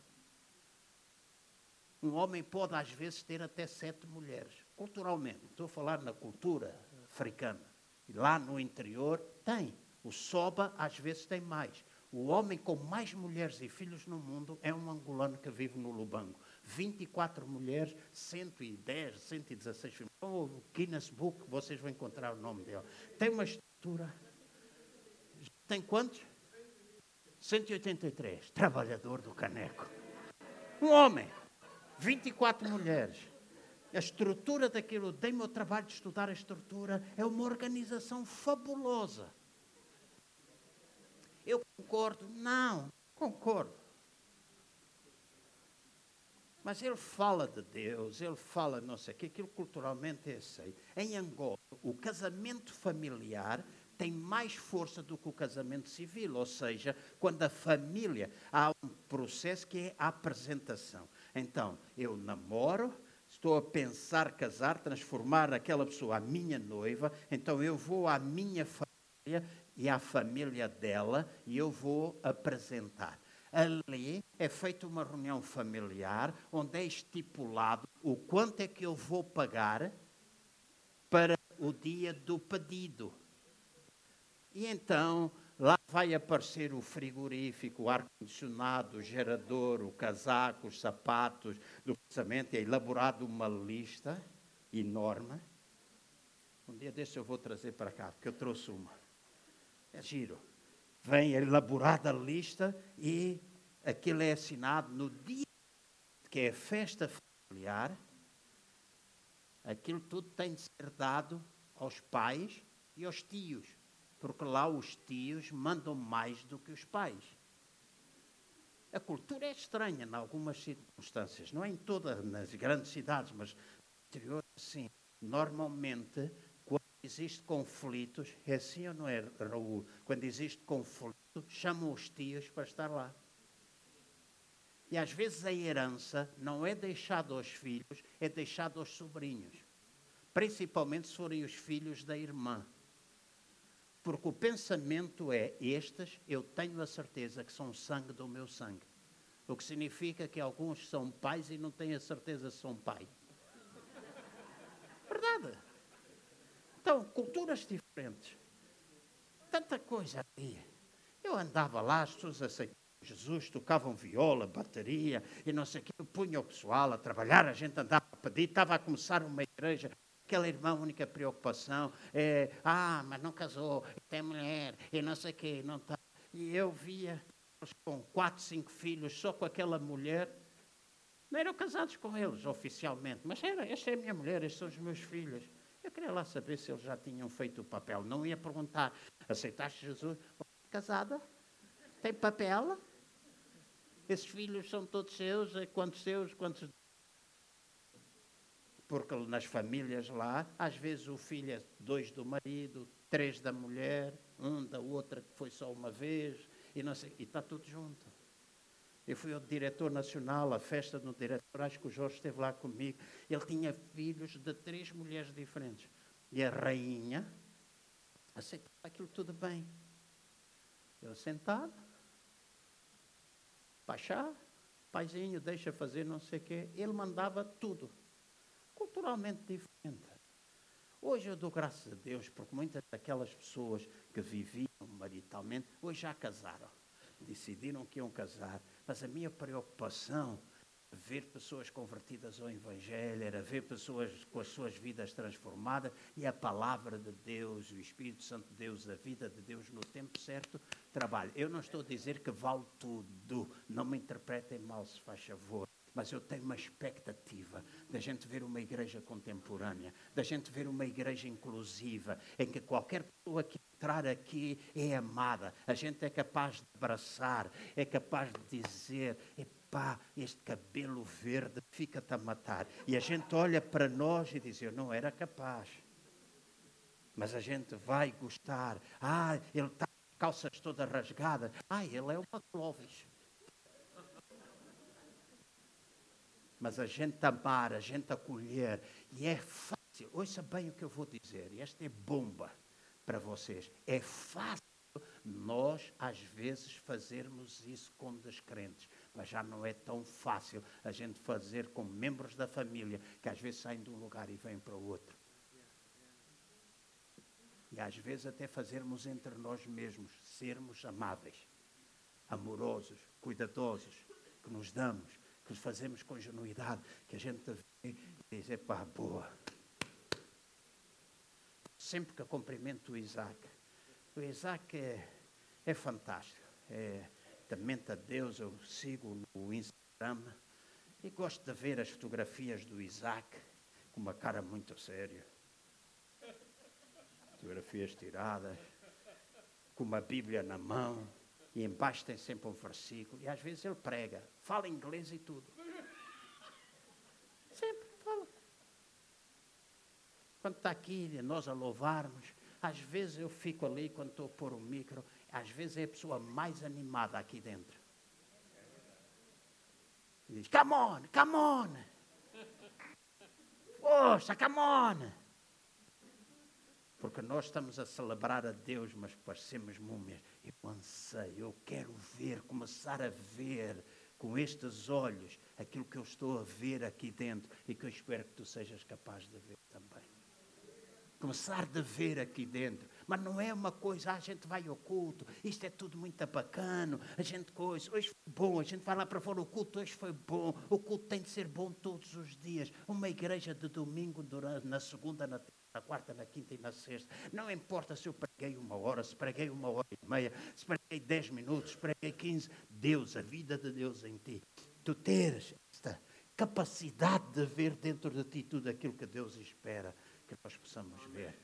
um homem pode às vezes ter até sete mulheres. Culturalmente, estou a falar na cultura africana. E lá no interior tem. O Soba às vezes tem mais. O homem com mais mulheres e filhos no mundo é um angolano que vive no Lubango. 24 mulheres, 110, 116 filhos. O Guinness Book, vocês vão encontrar o nome dele. Tem uma estrutura. Tem quantos? 183. Trabalhador do caneco. Um homem. 24 mulheres. A estrutura daquilo, dei-me o trabalho de estudar a estrutura, é uma organização fabulosa. Eu concordo? Não, concordo. Mas ele fala de Deus, ele fala não sei o que, aquilo culturalmente é aceito. Em Angola, o casamento familiar tem mais força do que o casamento civil, ou seja, quando a família há um processo que é a apresentação. Então, eu namoro, estou a pensar casar, transformar aquela pessoa a minha noiva, então eu vou à minha família e à família dela e eu vou apresentar. Ali é feita uma reunião familiar onde é estipulado o quanto é que eu vou pagar para o dia do pedido. E então lá vai aparecer o frigorífico, o ar-condicionado, o gerador, o casaco, os sapatos do casamento. É elaborado uma lista enorme. Um dia desse eu vou trazer para cá, porque eu trouxe uma. É giro. Vem elaborada a lista e aquilo é assinado no dia que é festa familiar. Aquilo tudo tem de ser dado aos pais e aos tios, porque lá os tios mandam mais do que os pais. A cultura é estranha em algumas circunstâncias, não é em todas nas grandes cidades, mas no interior, sim. Normalmente, existe conflitos, é assim ou não é, Raul? Quando existe conflito, chamam os tios para estar lá. E às vezes a herança não é deixada aos filhos, é deixada aos sobrinhos. Principalmente se forem os filhos da irmã. Porque o pensamento é: estes eu tenho a certeza que são sangue do meu sangue. O que significa que alguns são pais e não têm a certeza que são pai. Verdade. Então, culturas diferentes. Tanta coisa ali. Eu andava lá, as pessoas aceitavam Jesus, tocavam viola, bateria e não sei o que. Punha o pessoal a trabalhar, a gente andava a pedir, estava a começar uma igreja. Aquela irmã, a única preocupação é: ah, mas não casou, tem mulher, e não sei o quê, não está. E eu via com quatro, cinco filhos, só com aquela mulher. Não eram casados com eles oficialmente, mas era, esta é a minha mulher, estes são os meus filhos. Queria lá saber se eles já tinham feito o papel. Não ia perguntar, aceitaste Jesus? Casada? Tem papel? Esses filhos são todos seus? Quantos seus? Quantos... Porque nas famílias lá, às vezes o filho é dois do marido, três da mulher, um da outra que foi só uma vez, e, não sei, e está tudo junto. Eu fui ao diretor nacional, a festa do diretor, acho que o Jorge esteve lá comigo. Ele tinha filhos de três mulheres diferentes. E a rainha aceitava aquilo tudo bem. Eu sentado, Pachá, paizinho, deixa fazer não sei o quê. Ele mandava tudo. Culturalmente diferente. Hoje eu dou graças a Deus, porque muitas daquelas pessoas que viviam maritalmente, hoje já casaram decidiram que iam casar. Mas a minha preocupação ver pessoas convertidas ao Evangelho, era ver pessoas com as suas vidas transformadas e a palavra de Deus, o Espírito Santo de Deus, a vida de Deus no tempo certo trabalha. Eu não estou a dizer que vale tudo, não me interpretem mal, se faz favor. Mas eu tenho uma expectativa da gente ver uma igreja contemporânea, da gente ver uma igreja inclusiva, em que qualquer pessoa que entrar aqui é amada, a gente é capaz de abraçar, é capaz de dizer: pá, este cabelo verde fica-te a matar. E a gente olha para nós e diz, eu não era capaz. Mas a gente vai gostar. Ah, ele está com calças todas rasgadas. Ah, ele é uma Clóvis. Mas a gente amar, a gente acolher. E é fácil. Ouça bem o que eu vou dizer. E esta é bomba para vocês. É fácil nós, às vezes, fazermos isso com descrentes mas já não é tão fácil a gente fazer com membros da família que às vezes saem de um lugar e vêm para o outro. E às vezes até fazermos entre nós mesmos, sermos amáveis, amorosos, cuidadosos, que nos damos, que os fazemos com genuidade, que a gente vê e diz, epá, boa. Sempre que eu cumprimento o Isaac, o Isaac é, é fantástico, é, temente a Deus, eu sigo no Instagram e gosto de ver as fotografias do Isaac com uma cara muito séria. Fotografias tiradas, com uma Bíblia na mão, e embaixo tem sempre um versículo, e às vezes ele prega, fala inglês e tudo. Sempre fala. Quando está aqui, nós a louvarmos, às vezes eu fico ali, quando estou a pôr o micro, às vezes é a pessoa mais animada aqui dentro. E diz, come on, come on. Força, come on. Porque nós estamos a celebrar a Deus, mas parecemos múmias. Eu anseio, eu quero ver, começar a ver com estes olhos aquilo que eu estou a ver aqui dentro e que eu espero que tu sejas capaz de ver também começar a ver aqui dentro. Mas não é uma coisa, ah, a gente vai ao culto, isto é tudo muito bacana, a gente coisa, hoje foi bom, a gente vai lá para fora, o culto hoje foi bom, o culto tem de ser bom todos os dias. Uma igreja de domingo, durante, na segunda, na na quarta, na quinta e na sexta. Não importa se eu preguei uma hora, se preguei uma hora e meia, se preguei dez minutos, se preguei quinze. Deus, a vida de Deus em ti. Tu teres esta capacidade de ver dentro de ti tudo aquilo que Deus espera que nós possamos ver.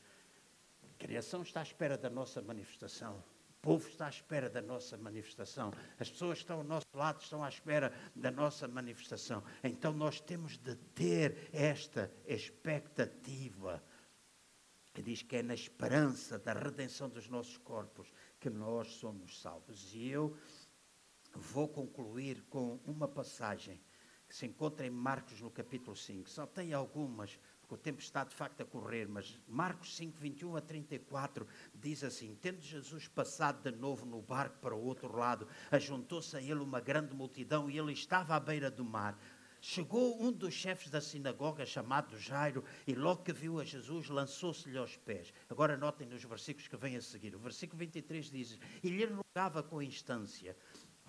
A criação está à espera da nossa manifestação. O povo está à espera da nossa manifestação. As pessoas que estão ao nosso lado estão à espera da nossa manifestação. Então nós temos de ter esta expectativa que diz que é na esperança da redenção dos nossos corpos que nós somos salvos. E eu vou concluir com uma passagem que se encontra em Marcos no capítulo 5. Só tem algumas o tempo está de facto a correr, mas Marcos 5, 21 a 34 diz assim: Tendo Jesus passado de novo no barco para o outro lado, ajuntou-se a ele uma grande multidão e ele estava à beira do mar. Chegou um dos chefes da sinagoga, chamado Jairo, e logo que viu a Jesus, lançou-se-lhe aos pés. Agora notem nos versículos que vêm a seguir. O versículo 23 diz: E lhe rogava com instância: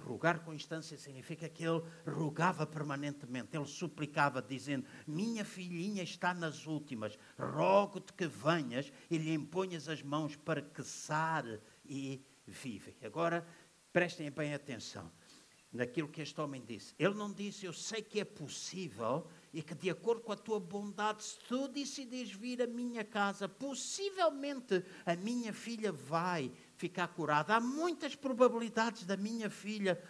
Rogar com instância significa que ele rogava permanentemente, ele suplicava, dizendo: Minha filhinha está nas últimas, rogo-te que venhas e lhe imponhas as mãos para que sare e vive. Agora, prestem bem atenção naquilo que este homem disse. Ele não disse: Eu sei que é possível e que, de acordo com a tua bondade, se tu decidires vir à minha casa, possivelmente a minha filha vai ficar curada. Há muitas probabilidades da minha filha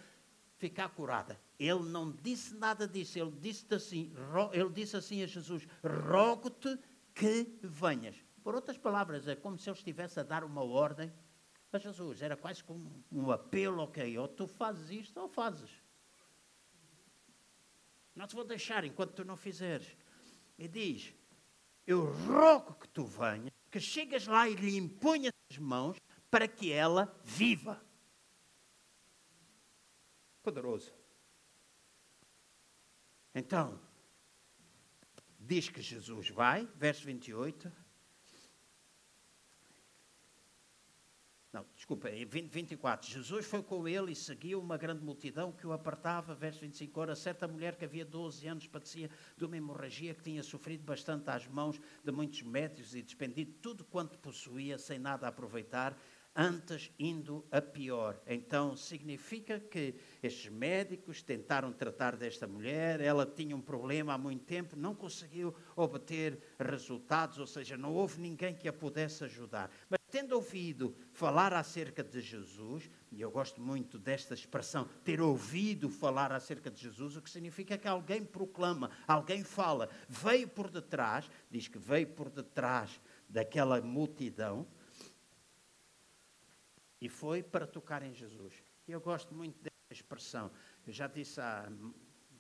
ficar curada. Ele não disse nada disso. Ele disse assim, ele disse assim a Jesus: Rogo-te que venhas. Por outras palavras, é como se ele estivesse a dar uma ordem a Jesus. Era quase como um apelo, ok, ou tu fazes isto ou fazes. Não te vou deixar enquanto tu não fizeres. E diz: Eu rogo que tu venhas, que chegas lá e lhe imponhas as mãos para que ela viva. Poderoso. Então, diz que Jesus vai, verso 28. Não, desculpa, é 20, 24. Jesus foi com ele e seguiu uma grande multidão que o apartava. Verso 25. Ora, certa mulher que havia 12 anos padecia de uma hemorragia que tinha sofrido bastante às mãos de muitos médicos e despendido tudo quanto possuía sem nada aproveitar antes indo a pior. Então significa que estes médicos tentaram tratar desta mulher, ela tinha um problema há muito tempo, não conseguiu obter resultados, ou seja, não houve ninguém que a pudesse ajudar. Mas tendo ouvido falar acerca de Jesus, e eu gosto muito desta expressão, ter ouvido falar acerca de Jesus, o que significa que alguém proclama, alguém fala, veio por detrás, diz que veio por detrás daquela multidão e foi para tocar em Jesus. Eu gosto muito dessa expressão. Eu já disse há,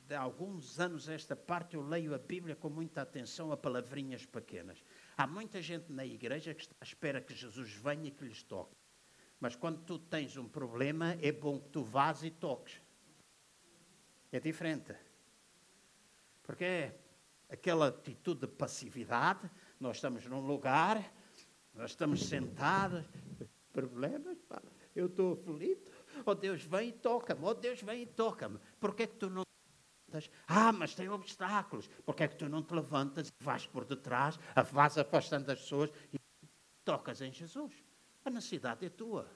há alguns anos esta parte, eu leio a Bíblia com muita atenção a palavrinhas pequenas. Há muita gente na igreja que espera que Jesus venha e que lhes toque. Mas quando tu tens um problema, é bom que tu vás e toques. É diferente. Porque é aquela atitude de passividade, nós estamos num lugar, nós estamos sentados, problemas, eu estou aflito. Oh Deus, vem e toca-me. Oh Deus, vem e toca-me. Porquê é que tu não ah, mas tem obstáculos. Porquê é que tu não te levantas e vais por detrás, vais afastando as pessoas e tocas em Jesus? A necessidade é tua.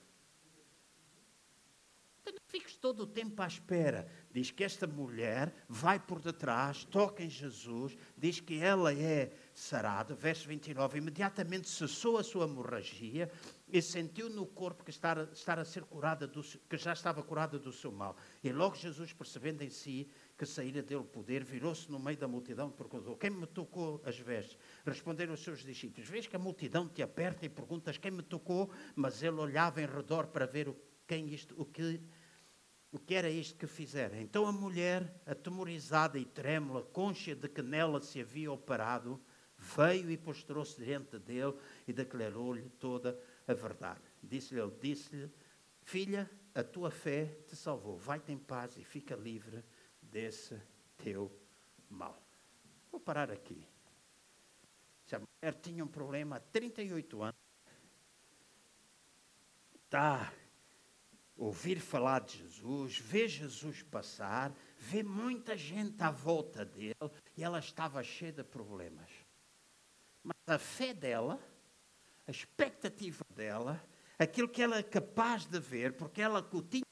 Então não fiques todo o tempo à espera. Diz que esta mulher vai por detrás, toca em Jesus, diz que ela é sarada. Verso 29. Imediatamente cessou a sua hemorragia e sentiu no corpo que estar, estar a ser curada, do, que já estava curada do seu mal. E logo Jesus, percebendo em si que saíra dele poder, virou-se no meio da multidão e perguntou: Quem me tocou as vestes? Responderam os seus discípulos: Vês que a multidão te aperta e perguntas quem me tocou, mas ele olhava em redor para ver o, quem isto, o que o que era isto que fizera. Então a mulher, atemorizada e trêmula, consciente de que nela se havia operado, veio e postrou-se diante dele e declarou-lhe toda a verdade. Disse-lhe disse-lhe, filha, a tua fé te salvou. Vai-te em paz e fica livre desse teu mal. Vou parar aqui. Se a mulher tinha um problema há 38 anos, está ouvir falar de Jesus, ver Jesus passar, ver muita gente à volta dele e ela estava cheia de problemas. Mas a fé dela, a expectativa dela, aquilo que ela é capaz de ver, porque ela o tinha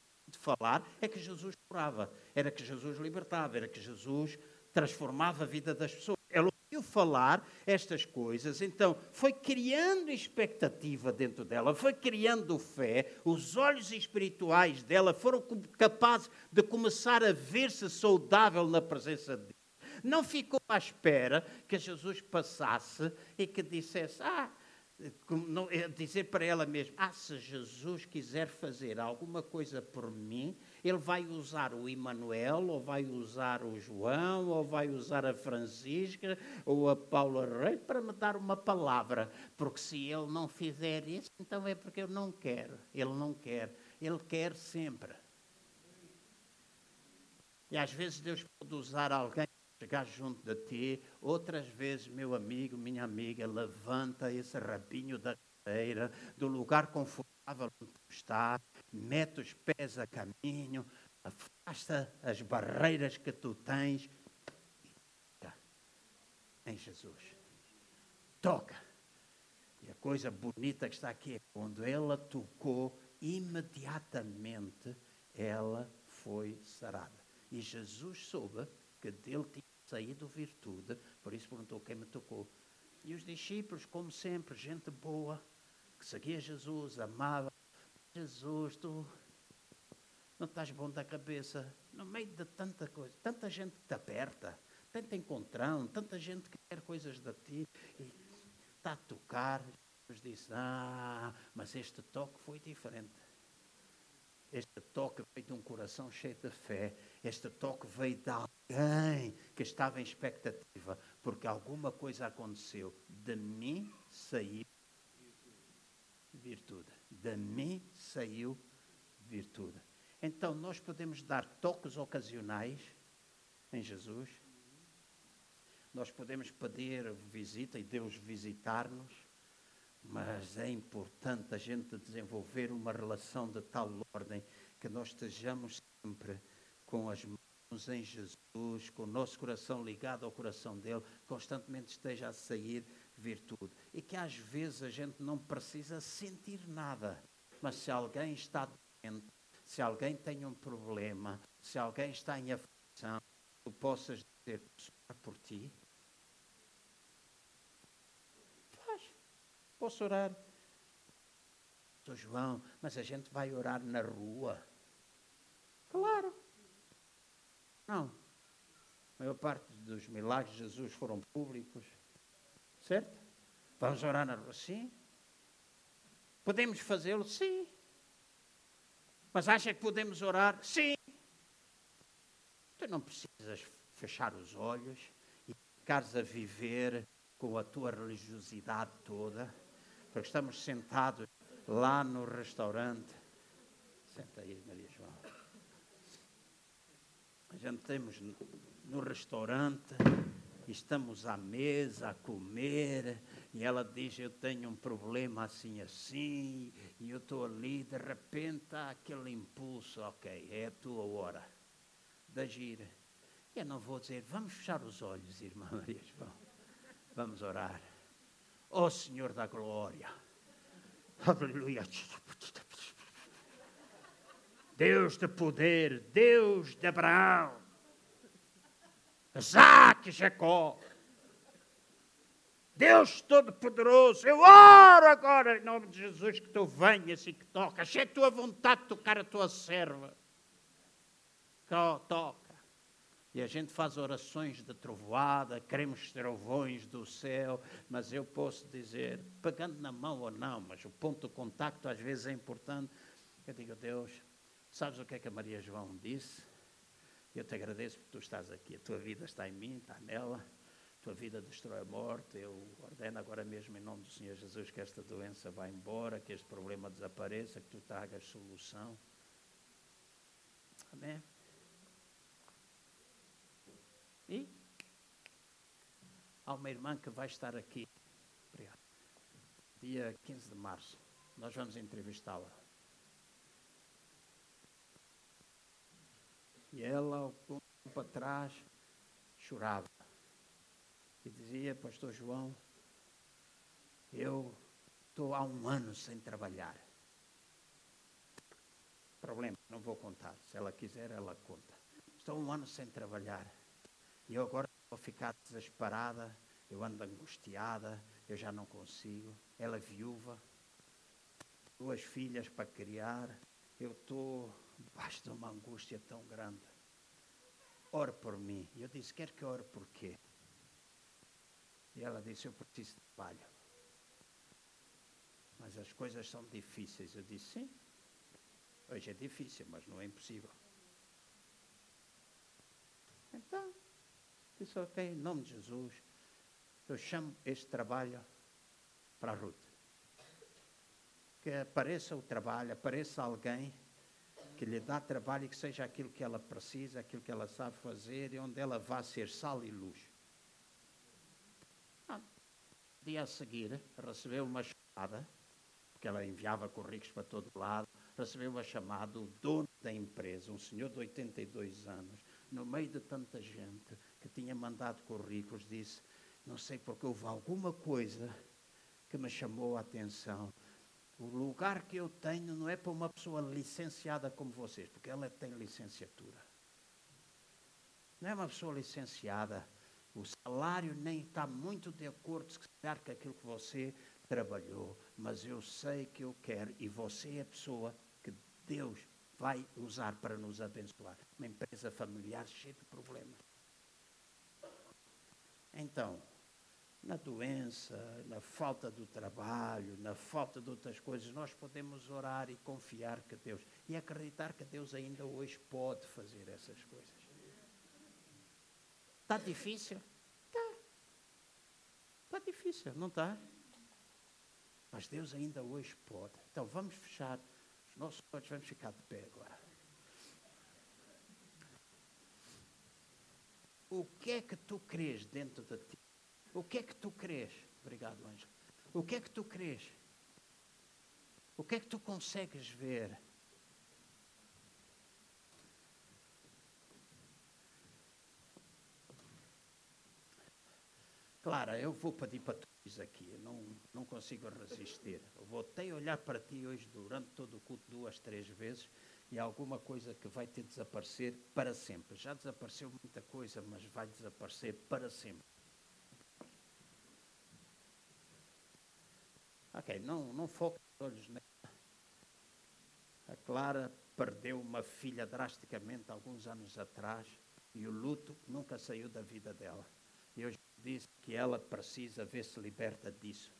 falar, é que Jesus curava, era que Jesus libertava, era que Jesus transformava a vida das pessoas. Ela ouviu falar estas coisas, então foi criando expectativa dentro dela, foi criando fé, os olhos espirituais dela foram capazes de começar a ver-se saudável na presença de Deus. Não ficou à espera que Jesus passasse e que dissesse: Ah, não, é dizer para ela mesma: Ah, se Jesus quiser fazer alguma coisa por mim, ele vai usar o Emanuel, ou vai usar o João, ou vai usar a Francisca, ou a Paula Reis para me dar uma palavra. Porque se ele não fizer isso, então é porque eu não quero. Ele não quer. Ele quer sempre. E às vezes Deus pode usar alguém chegar junto de ti. Outras vezes, meu amigo, minha amiga, levanta esse rabinho da cadeira, do lugar confortável onde tu estás, mete os pés a caminho, afasta as barreiras que tu tens toca em Jesus. Toca. E a coisa bonita que está aqui é quando ela tocou, imediatamente ela foi sarada. E Jesus soube que dele tinha saído virtude, por isso perguntou quem me tocou. E os discípulos, como sempre, gente boa, que seguia Jesus, amava Jesus, tu não estás bom da cabeça, no meio de tanta coisa, tanta gente que te aperta, tanta encontrão, tanta gente que quer coisas de ti, e está a tocar. Jesus disse: Ah, mas este toque foi diferente. Este toque veio de um coração cheio de fé. Este toque veio de alguém que estava em expectativa, porque alguma coisa aconteceu. De mim saiu virtude. De mim saiu virtude. Então, nós podemos dar toques ocasionais em Jesus. Nós podemos pedir visita e Deus visitar-nos. Mas é importante a gente desenvolver uma relação de tal ordem que nós estejamos sempre com as mãos em Jesus, com o nosso coração ligado ao coração dele, constantemente esteja a sair virtude. E que às vezes a gente não precisa sentir nada, mas se alguém está doente, se alguém tem um problema, se alguém está em aflição, tu possas dizer, por ti, Posso orar? Sou João, mas a gente vai orar na rua. Não. A maior parte dos milagres de Jesus foram públicos. Certo? Vamos orar na rua? Sim. Podemos fazê-lo? Sim. Mas acha que podemos orar? Sim. Tu não precisas fechar os olhos e ficares a viver com a tua religiosidade toda porque estamos sentados lá no restaurante. Senta aí, Maria João. Temos no restaurante estamos à mesa a comer e ela diz eu tenho um problema assim assim e eu estou ali de repente há aquele impulso ok é a tua hora de agir eu não vou dizer vamos fechar os olhos irmã Maria João vamos orar Ó oh, Senhor da glória. Aleluia. Deus de poder, Deus de Abraão, Isaac e Jacó. Deus Todo-Poderoso, eu oro agora em nome de Jesus que tu venhas e que tocas. É a tua vontade de tocar a tua serva. Toca. E a gente faz orações de trovoada, queremos trovões do céu, mas eu posso dizer, pegando na mão ou não, mas o ponto de contacto às vezes é importante. Eu digo, Deus, sabes o que é que a Maria João disse? Eu te agradeço porque tu estás aqui. A tua vida está em mim, está nela. A tua vida destrói a morte. Eu ordeno agora mesmo, em nome do Senhor Jesus, que esta doença vá embora, que este problema desapareça, que tu tragas solução. Amém? E há uma irmã que vai estar aqui. Obrigado. Dia 15 de março. Nós vamos entrevistá-la. E ela, algum tempo atrás, chorava. E dizia, Pastor João, eu estou há um ano sem trabalhar. Problema, não vou contar. Se ela quiser, ela conta. Estou um ano sem trabalhar. E eu agora vou ficar desesperada, eu ando angustiada, eu já não consigo. Ela é viúva, duas filhas para criar, eu estou debaixo de uma angústia tão grande. Ore por mim. Eu disse, quer que ore por quê? E ela disse, eu preciso de trabalho. Mas as coisas são difíceis. Eu disse, sim. Hoje é difícil, mas não é impossível. Então, Disse, ok, em nome de Jesus, eu chamo este trabalho para a Ruth. Que apareça o trabalho, apareça alguém que lhe dá trabalho e que seja aquilo que ela precisa, aquilo que ela sabe fazer e onde ela vá ser sal e luz. Ah, dia a seguir, recebeu uma chamada, porque ela enviava currículos para todo lado, recebeu uma chamada, o dono da empresa, um senhor de 82 anos, no meio de tanta gente que tinha mandado currículos, disse: Não sei porque houve alguma coisa que me chamou a atenção. O lugar que eu tenho não é para uma pessoa licenciada como vocês, porque ela tem licenciatura. Não é uma pessoa licenciada. O salário nem está muito de acordo com aquilo que você trabalhou, mas eu sei que eu quero e você é a pessoa que Deus vai usar para nos abençoar. Uma empresa familiar cheia de problemas. Então, na doença, na falta do trabalho, na falta de outras coisas, nós podemos orar e confiar que Deus, e acreditar que Deus ainda hoje pode fazer essas coisas. Está difícil? Está. Está difícil, não está? Mas Deus ainda hoje pode. Então vamos fechar os nossos olhos vamos ficar de pé agora. O que é que tu crês dentro de ti? O que é que tu crês? Obrigado, Ângelo. O que é que tu crês? O que é que tu consegues ver? Clara, eu vou pedir para tu aqui, não, não consigo resistir. Eu vou até olhar para ti hoje durante todo o culto duas, três vezes e alguma coisa que vai de desaparecer para sempre. Já desapareceu muita coisa, mas vai desaparecer para sempre. Ok, não, não foque os olhos nela. A Clara perdeu uma filha drasticamente alguns anos atrás e o luto nunca saiu da vida dela. E hoje disse que ela precisa ver se liberta disso.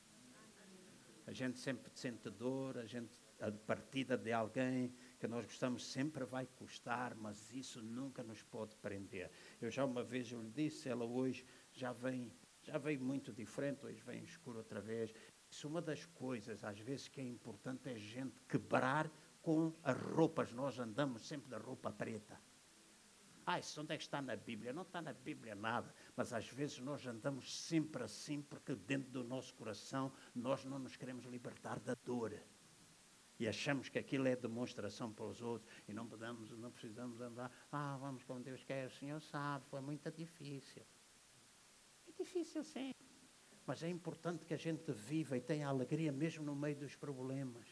A gente sempre sente dor, a gente a partida de alguém que nós gostamos sempre vai custar, mas isso nunca nos pode prender. Eu já uma vez eu lhe disse, ela hoje já vem, já veio muito diferente, hoje vem escuro outra vez. Isso uma das coisas, às vezes, que é importante é a gente quebrar com as roupas. Nós andamos sempre da roupa preta. Ah, isso onde é que está na Bíblia? Não está na Bíblia nada, mas às vezes nós andamos sempre assim porque dentro do nosso coração nós não nos queremos libertar da dor. E achamos que aquilo é demonstração para os outros e não podemos, não precisamos andar, ah, vamos como Deus quer, o Senhor sabe, foi muito difícil. É difícil sim, mas é importante que a gente viva e tenha alegria mesmo no meio dos problemas.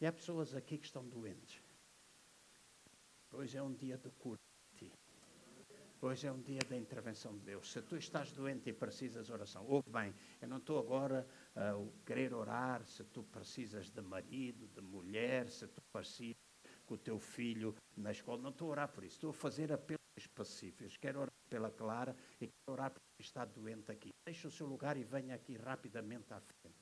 E há pessoas aqui que estão doentes. Hoje é um dia de cura. Hoje é um dia da intervenção de Deus. Se tu estás doente e precisas de oração, ouve bem, eu não estou agora a querer orar se tu precisas de marido, de mulher, se tu precisas com o teu filho na escola. Não estou a orar por isso. Estou a fazer apelos específicos. Quero orar pela Clara e quero orar por quem está doente aqui. Deixa o seu lugar e venha aqui rapidamente à frente.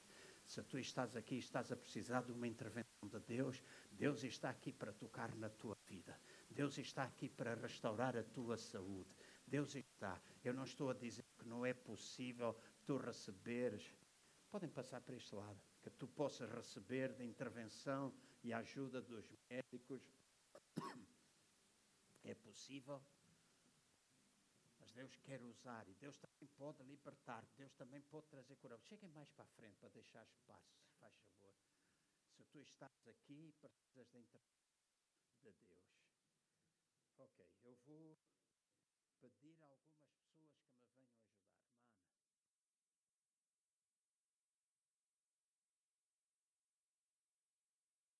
Se tu estás aqui estás a precisar de uma intervenção de Deus, Deus está aqui para tocar na tua vida. Deus está aqui para restaurar a tua saúde. Deus está. Eu não estou a dizer que não é possível tu receberes. Podem passar para este lado. Que tu possas receber de intervenção e ajuda dos médicos. É possível. Deus quer usar e Deus também pode libertar. Deus também pode trazer cura. Cheguem mais para a frente para deixar espaço, faz favor. Se tu estás aqui e precisas da intervenção de Deus. Ok, eu vou pedir algumas